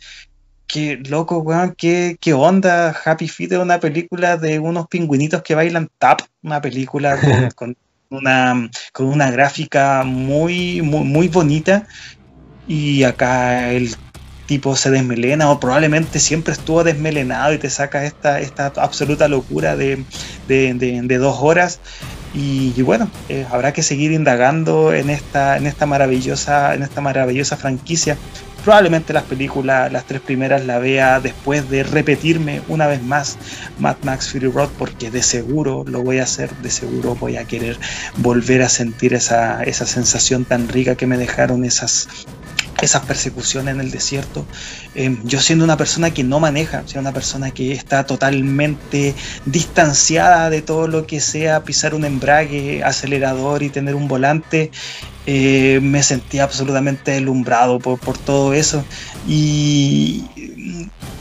qué loco, weón, qué, qué, onda. Happy Feet es una película de unos pingüinitos que bailan tap, una película con, una, con una gráfica muy, muy, muy bonita. Y acá el tipo se desmelena o probablemente siempre estuvo desmelenado y te saca esta, esta absoluta locura de, dos horas. Y, bueno, eh, habrá que seguir indagando en esta, en esta maravillosa, en esta maravillosa franquicia. Probablemente las películas, las tres primeras, la vea después de repetirme una vez más Mad Max Fury Road, porque de seguro lo voy a hacer, de seguro voy a querer volver a sentir esa, esa sensación tan rica que me dejaron esas esas persecuciones en el desierto. Eh, yo siendo una persona que no maneja, siendo una persona que está totalmente distanciada de todo lo que sea pisar un embrague, acelerador y tener un volante, eh, me sentí absolutamente deslumbrado por, todo eso. Y,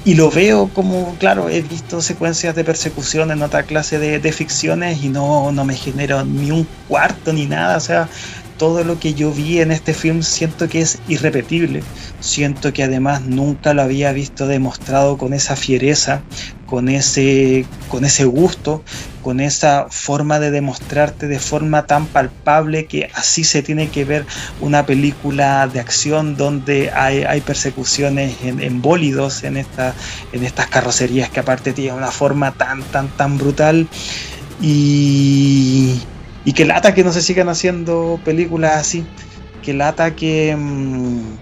y, lo veo como, claro, he visto secuencias de persecución en otra clase de, ficciones y no, no me genero ni un cuarto ni nada. O sea, todo lo que yo vi en este film siento que es irrepetible. Siento que además nunca lo había visto demostrado con esa fiereza, con ese, con ese gusto, con esa forma de demostrarte de forma tan palpable que así se tiene que ver una película de acción donde hay, persecuciones en, bólidos, en, en estas carrocerías que aparte tienen una forma tan, tan, tan brutal. Y, y que lata que no se sigan haciendo películas así. Que lata que. Mm,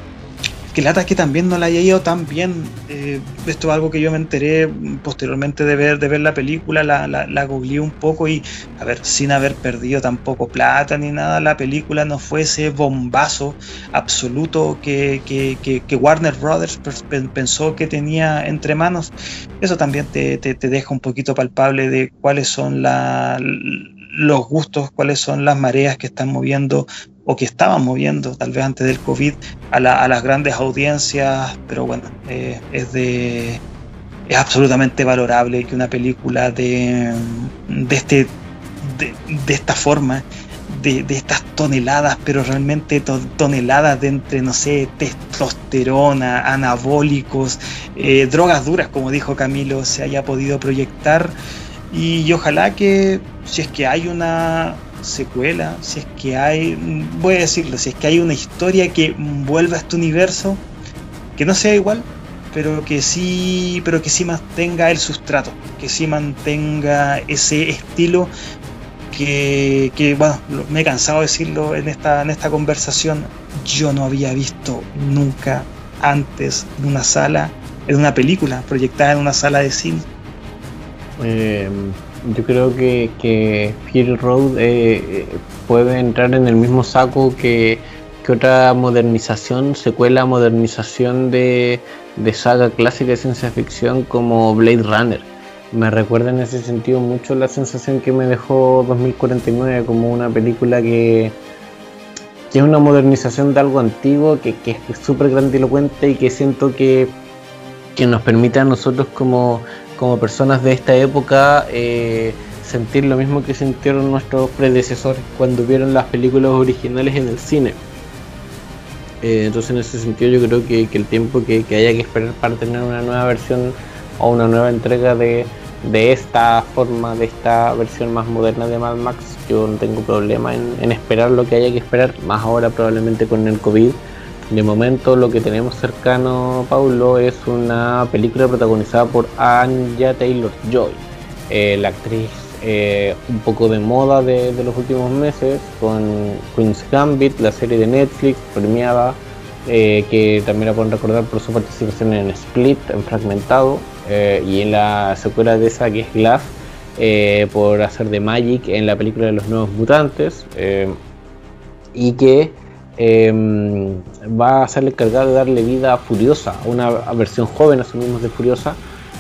que lata que también no la haya ido tan bien. Eh, esto es algo que yo me enteré posteriormente de ver, de ver la película, la, la, googleé un poco y, a ver, sin haber perdido tampoco plata ni nada, la película no fue ese bombazo absoluto que, que, Warner Brothers pensó que tenía entre manos. Eso también te, te, te deja un poquito palpable de cuáles son la, los gustos, cuáles son las mareas que están moviendo o que estaban moviendo, tal vez antes del COVID, a, las grandes audiencias, pero bueno, eh, es de es absolutamente valorable que una película de, de, este, de, esta forma, de, estas toneladas, pero realmente toneladas de entre, no sé, testosterona, anabólicos, eh, drogas duras, como dijo Camilo, se haya podido proyectar. Y, ojalá que si es que hay una secuela, si es que hay, voy a decirlo, si es que hay una historia que vuelva a este universo, que no sea igual, pero que sí, pero que sí mantenga el sustrato, que sí mantenga ese estilo que, que, bueno, me he cansado de decirlo en esta, en esta conversación, yo no había visto nunca antes en una sala, en una película proyectada en una sala de cine. Em, yo creo que, que Fury Road eh, puede entrar en el mismo saco que, que otra modernización, secuela modernización de, de saga clásica de ciencia ficción como Blade Runner. Me recuerda en ese sentido mucho la sensación que me dejó 2049 como una película que, que es una modernización de algo antiguo, que, que es súper grandilocuente y que siento que, que nos permite a nosotros como, como personas de esta época eh, sentir lo mismo que sintieron nuestros predecesores cuando vieron las películas originales en el cine eh, entonces en ese sentido yo creo que, el tiempo que, haya que esperar para tener una nueva versión o una nueva entrega de, esta forma, de esta versión más moderna de Mad Max, yo no tengo problema en, esperar lo que haya que esperar, más ahora probablemente con el COVID. De momento lo que tenemos cercano, Paulo, es una película protagonizada por Anya Taylor Joy, eh, la actriz eh, un poco de moda de, los últimos meses con Queen's Gambit, la serie de Netflix premiada, eh, que también la pueden recordar por su participación en Split, en Fragmentado, y en la secuela de esa que es Glass, por hacer de Magic en la película de los nuevos mutantes, y que em, va a ser encargada de darle vida a Furiosa, una versión joven, asumimos, de Furiosa,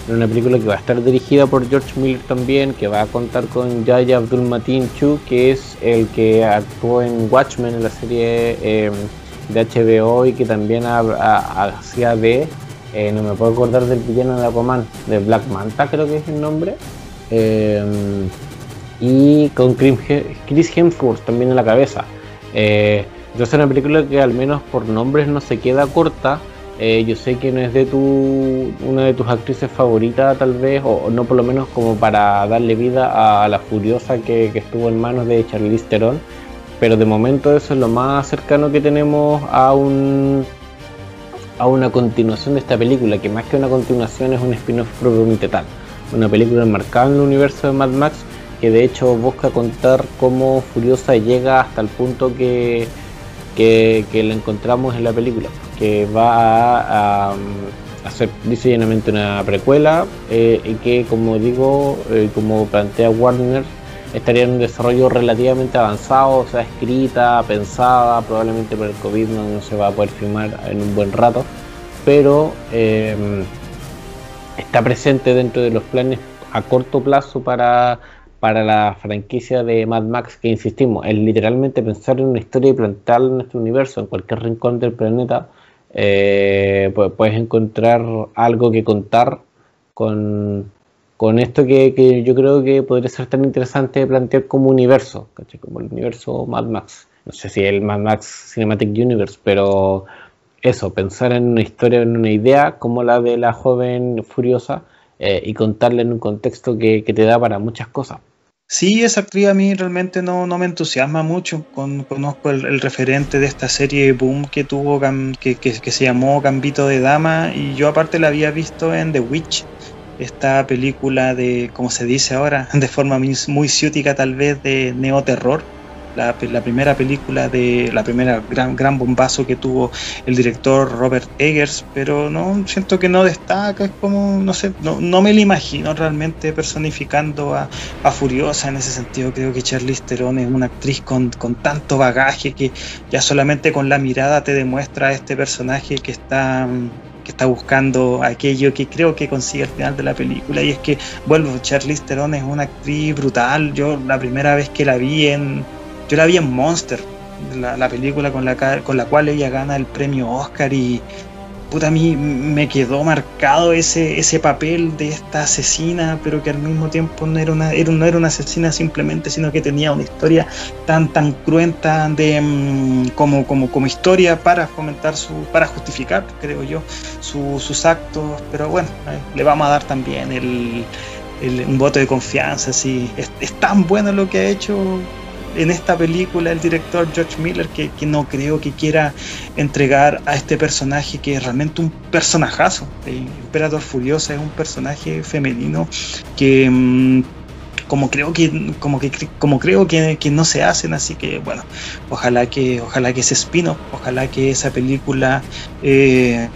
una película que va a estar dirigida por George Miller también, que va a contar con Yaya Abdul Mateen Chu, que es el que actuó en Watchmen, en la serie em, de HBO y que también hacía de, eh, no me puedo acordar del villano de Aquaman, de Black Manta creo que es el nombre, em, y con Chris Hemsworth también en la cabeza. Eh, entonces es una película que al menos por nombres no se queda corta, eh, yo sé que no es de tu una de tus actrices favoritas tal vez, o, no por lo menos como para darle vida a, la furiosa que, estuvo en manos de Charlize Theron, pero de momento eso es lo más cercano que tenemos a un a una continuación de esta película, que más que una continuación es un spin-off propiamente tal. Una película enmarcada en el universo de Mad Max que de hecho busca contar cómo Furiosa llega hasta el punto que, que, que la encontramos en la película que va a, hacer diseñadamente una precuela eh, y que como digo, eh, como plantea Warner, estaría en un desarrollo relativamente avanzado, o sea, escrita, pensada, probablemente por el COVID no, se va a poder filmar en un buen rato, pero em, está presente dentro de los planes a corto plazo para, para la franquicia de Mad Max, que insistimos, es literalmente pensar en una historia y plantearla en nuestro universo, en cualquier rincón del planeta, eh, pues puedes encontrar algo que contar con, esto que, yo creo que podría ser tan interesante plantear como universo, como el universo Mad Max. No sé si el Mad Max Cinematic Universe, pero eso, pensar en una historia, en una idea como la de la joven furiosa eh, y contarla en un contexto que te da para muchas cosas. Sí, esa actriz a mí realmente no, me entusiasma mucho. conozco el, referente de esta serie Boom que tuvo, que, se llamó Gambito de Dama, y yo aparte la había visto en The Witch, esta película de, como se dice ahora, de forma muy ciútica tal vez, de neoterror la, primera película de la primera gran, gran bombazo que tuvo el director Robert Eggers, pero no siento que no destaca, es como, no sé, no, no me lo imagino realmente personificando a, Furiosa en ese sentido. Creo que Charlize Theron es una actriz con, con tanto bagaje que ya solamente con la mirada te demuestra a este personaje que está que está buscando aquello que creo que consigue al final de la película y es que vuelvo Charlize Theron es una actriz brutal yo la primera vez que la vi en yo la vi en Monster. la, película con la, con la cual ella gana el premio Oscar y puta, a mí me quedó marcado ese, ese papel de esta asesina, pero que al mismo tiempo no era una, no era una asesina simplemente, sino que tenía una historia tan, tan cruenta de, mm, como, como, como historia para fomentar su, para justificar, creo yo, sus actos, pero bueno, eh, le vamos a dar también el, un voto de confianza, sí, es tan bueno lo que ha hecho en esta película el director George Miller que, no creo que quiera entregar a este personaje que es realmente un personajazo. El Emperador Furiosa es un personaje femenino que mm, como creo que como que como creo que, no se hacen así que bueno ojalá que ojalá que ese espino ojalá que esa película eh,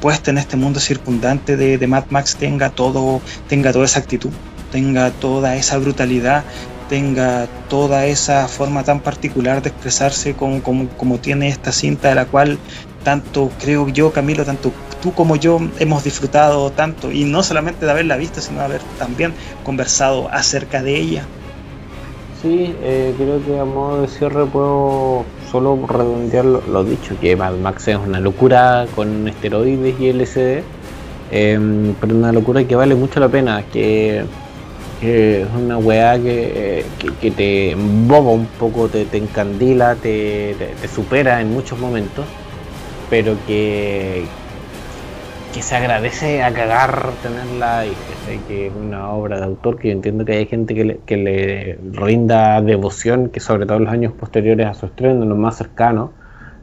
puesta en este mundo circundante de, de Mad Max tenga todo tenga toda esa actitud tenga toda esa brutalidad tenga toda esa forma tan particular de expresarse como, como, tiene esta cinta de la cual tanto creo yo, Camilo, tanto tú como yo hemos disfrutado tanto, y no solamente de haberla visto, sino de haber también conversado acerca de ella. Sí, eh, creo que a modo de cierre puedo solo redondear lo, dicho, que Mad Max es una locura con esteroides y LSD, eh, pero una locura que vale mucho la pena, que es una weá que, te emboba un poco, te, encandila, te, supera en muchos momentos, pero que, que se agradece a cagar tenerla y que es una obra de autor que yo entiendo que hay gente que le, que le rinda devoción, que sobre todo en los años posteriores a su estreno, los más cercanos,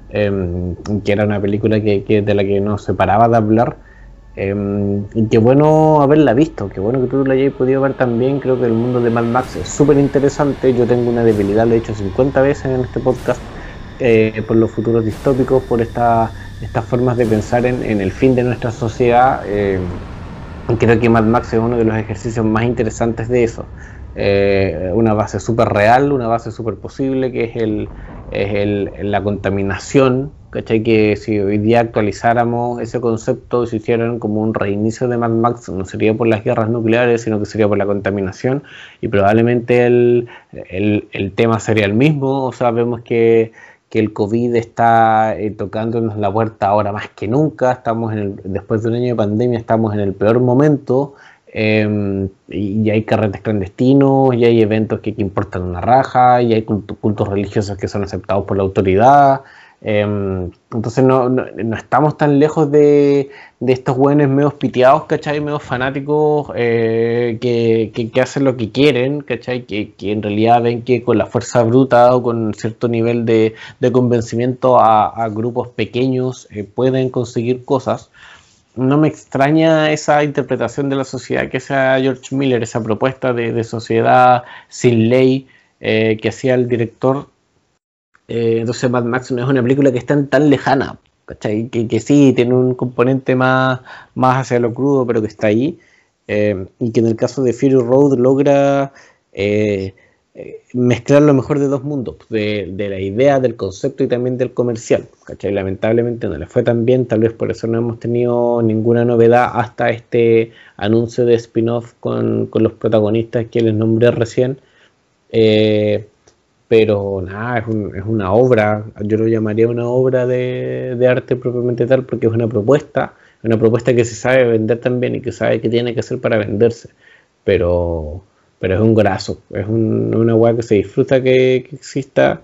em, que era una película que, de la que no se paraba de hablar Em, y qué bueno haberla visto, qué bueno que tú la hayas podido ver también. Creo que el mundo de Mad Max es súper interesante. Yo tengo una debilidad, lo he dicho 50 veces en este podcast, eh, por los futuros distópicos, por esta, estas formas de pensar en, el fin de nuestra sociedad. Eh, creo que Mad Max es uno de los ejercicios más interesantes de eso. Eh, una base súper real, una base súper posible, que es, es el, la contaminación ¿cachai? Que si hoy día actualizáramos ese concepto, si hicieran como un reinicio de Mad Max, no sería por las guerras nucleares, sino que sería por la contaminación y probablemente el, el, tema sería el mismo, o sea, que, que el COVID está eh, tocándonos la puerta ahora más que nunca, estamos en el, después de un año de pandemia, estamos en el peor momento. Em, y, hay carretes clandestinos, y hay eventos que, que importan una raja, y hay cultos religiosos que son aceptados por la autoridad, entonces no, no, estamos tan lejos de, de estos buenos medios piteados, ¿cachai? Medios fanáticos eh, que, que, hacen lo que quieren, ¿cachai? Que, que, en realidad ven que con la fuerza bruta o con cierto nivel de, de convencimiento a, grupos pequeños eh, pueden conseguir cosas. No me extraña esa interpretación de la sociedad que hacía George Miller, esa propuesta de, de sociedad sin ley eh, que hacía el director eh, entonces Mad Max no es una película que está tan lejana, ¿cachai? Que, sí, tiene un componente más, más hacia lo crudo, pero que está ahí. Eh, y que en el caso de Fury Road logra eh, mezclar lo mejor de dos mundos, de, la idea, del concepto y también del comercial. ¿cachai? Lamentablemente no le fue tan bien, tal vez por eso no hemos tenido ninguna novedad hasta este anuncio de spin-off con, los protagonistas que les nombré recién. Pero nada, es, es, una obra, yo lo llamaría una obra de, de, arte propiamente tal porque es una propuesta, una propuesta que se sabe vender también y que sabe que tiene que hacer para venderse, pero, pero es un graso, es una weá que se disfruta que, exista,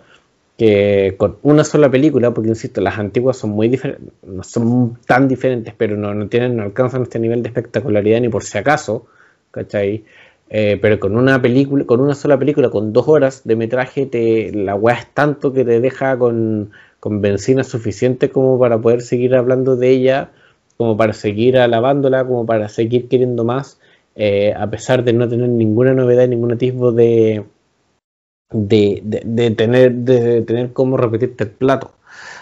que con una sola película, porque insisto, las antiguas son muy diferentes, no son tan diferentes, pero no, no tienen, no alcanzan este nivel de espectacularidad ni por si acaso, ¿cachai? Eh, pero con una película, con una sola película, con dos horas de metraje, te, la weá es tanto que te deja con, benzina suficiente como para poder seguir hablando de ella, como para seguir alabándola, como para seguir queriendo más, eh, a pesar de no tener ninguna novedad, ningún atisbo de, de, de, tener, de tener cómo repetirte el plato.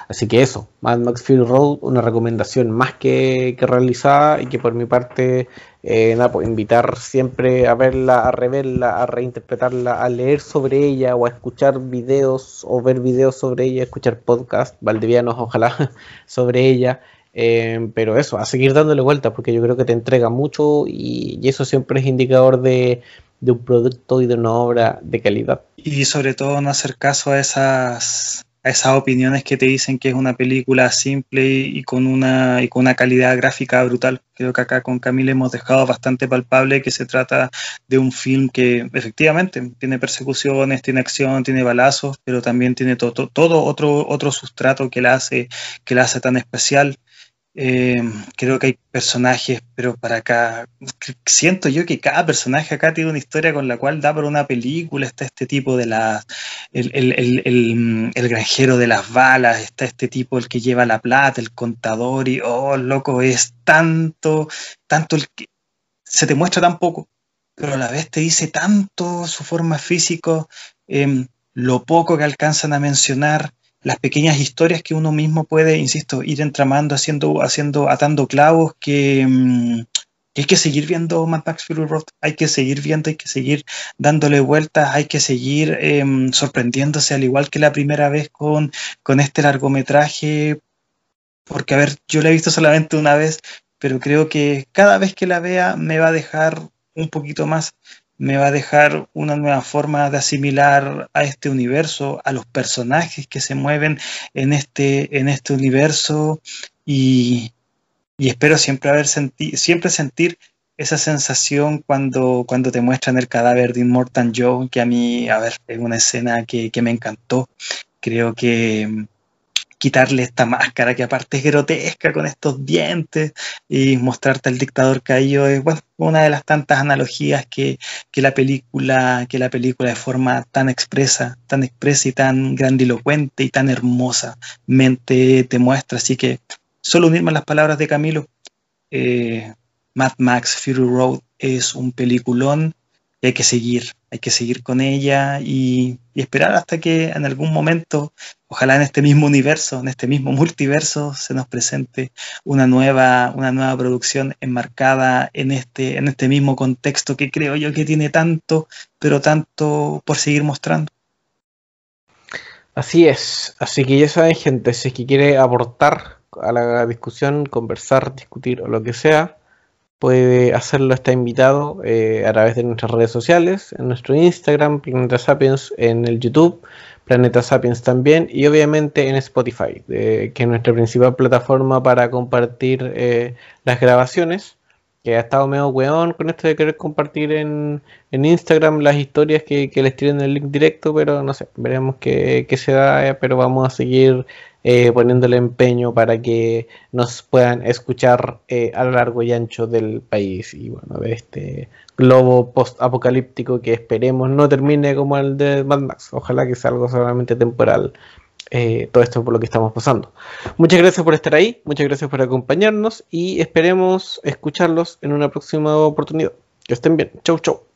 Así que eso, Mad Max Fury Road, una recomendación más que, realizada y que por mi parte, eh, nada, pues invitar siempre a verla, a reverla, a reinterpretarla, a leer sobre ella o a escuchar videos o ver videos sobre ella, escuchar podcasts valdivianos, ojalá, sobre ella. Eh, pero eso, a seguir dándole vueltas porque yo creo que te entrega mucho y, y eso siempre es indicador de, de un producto y de una obra de calidad. Y sobre todo no hacer caso a esas a esas opiniones que te dicen que es una película simple y, con una, y con una calidad gráfica brutal. Creo que acá con Camila hemos dejado bastante palpable que se trata de un film que efectivamente tiene persecuciones, tiene acción, tiene balazos, pero también tiene todo, todo otro, otro sustrato que la hace, que la hace tan especial. Eh, creo que hay personajes, pero para acá, siento yo que cada personaje acá tiene una historia con la cual da para una película. Está este tipo de las, el, el, granjero de las balas, está este tipo el que lleva la plata, el contador, y oh, loco, es tanto, tanto el que se te muestra tan poco, pero a la vez te dice tanto su forma física, em, lo poco que alcanzan a mencionar las pequeñas historias que uno mismo puede, insisto, ir entramando, haciendo, haciendo, atando clavos que, mm, hay que seguir viendo Mad Max Fury hay que seguir viendo, hay que seguir dándole vueltas, hay que seguir em, sorprendiéndose al igual que la primera vez con, con este largometraje, porque a ver, yo la he visto solamente una vez, pero creo que cada vez que la vea me va a dejar un poquito más me va a dejar una nueva forma de asimilar a este universo, a los personajes que se mueven en este, en este universo y, espero siempre, haber siempre sentir esa sensación cuando, cuando te muestran el cadáver de Immortal Joe, que a mí, a ver, es una escena que, que me encantó. Creo que quitarle esta máscara que aparte es grotesca con estos dientes y mostrarte al dictador caído es bueno, una de las tantas analogías que, la película que la película de forma tan expresa tan expresa y tan grandilocuente y tan hermosamente te muestra. Así que solo unirme a las palabras de Camilo. Eh, Mad Max Fury Road es un peliculón y hay que seguir, hay que seguir con ella y, esperar hasta que en algún momento, ojalá en este mismo universo, en este mismo multiverso, se nos presente una nueva, una nueva producción enmarcada en este, en este mismo contexto que creo yo que tiene tanto, pero tanto por seguir mostrando. Así es, así que ya saben gente, si es que quiere aportar a la discusión, conversar, discutir o lo que sea, puede hacerlo, está invitado eh, a través de nuestras redes sociales, en nuestro Instagram, Planeta Sapiens, en el YouTube, Planeta Sapiens también, y obviamente en Spotify, que es nuestra principal plataforma para compartir eh, las grabaciones. Que ha estado medio weón con esto de querer compartir en, Instagram las historias que, les tiren el link directo, pero no sé, veremos qué, qué se da, eh, pero vamos a seguir eh, poniéndole empeño para que nos puedan escuchar a lo largo y ancho del país y bueno, de este globo post-apocalíptico que esperemos no termine como el de Mad Max. Ojalá que sea algo solamente temporal. Eh, todo esto por lo que estamos pasando. Muchas gracias por estar ahí, muchas gracias por acompañarnos y esperemos escucharlos en una próxima oportunidad. Que estén bien. Chau, chau.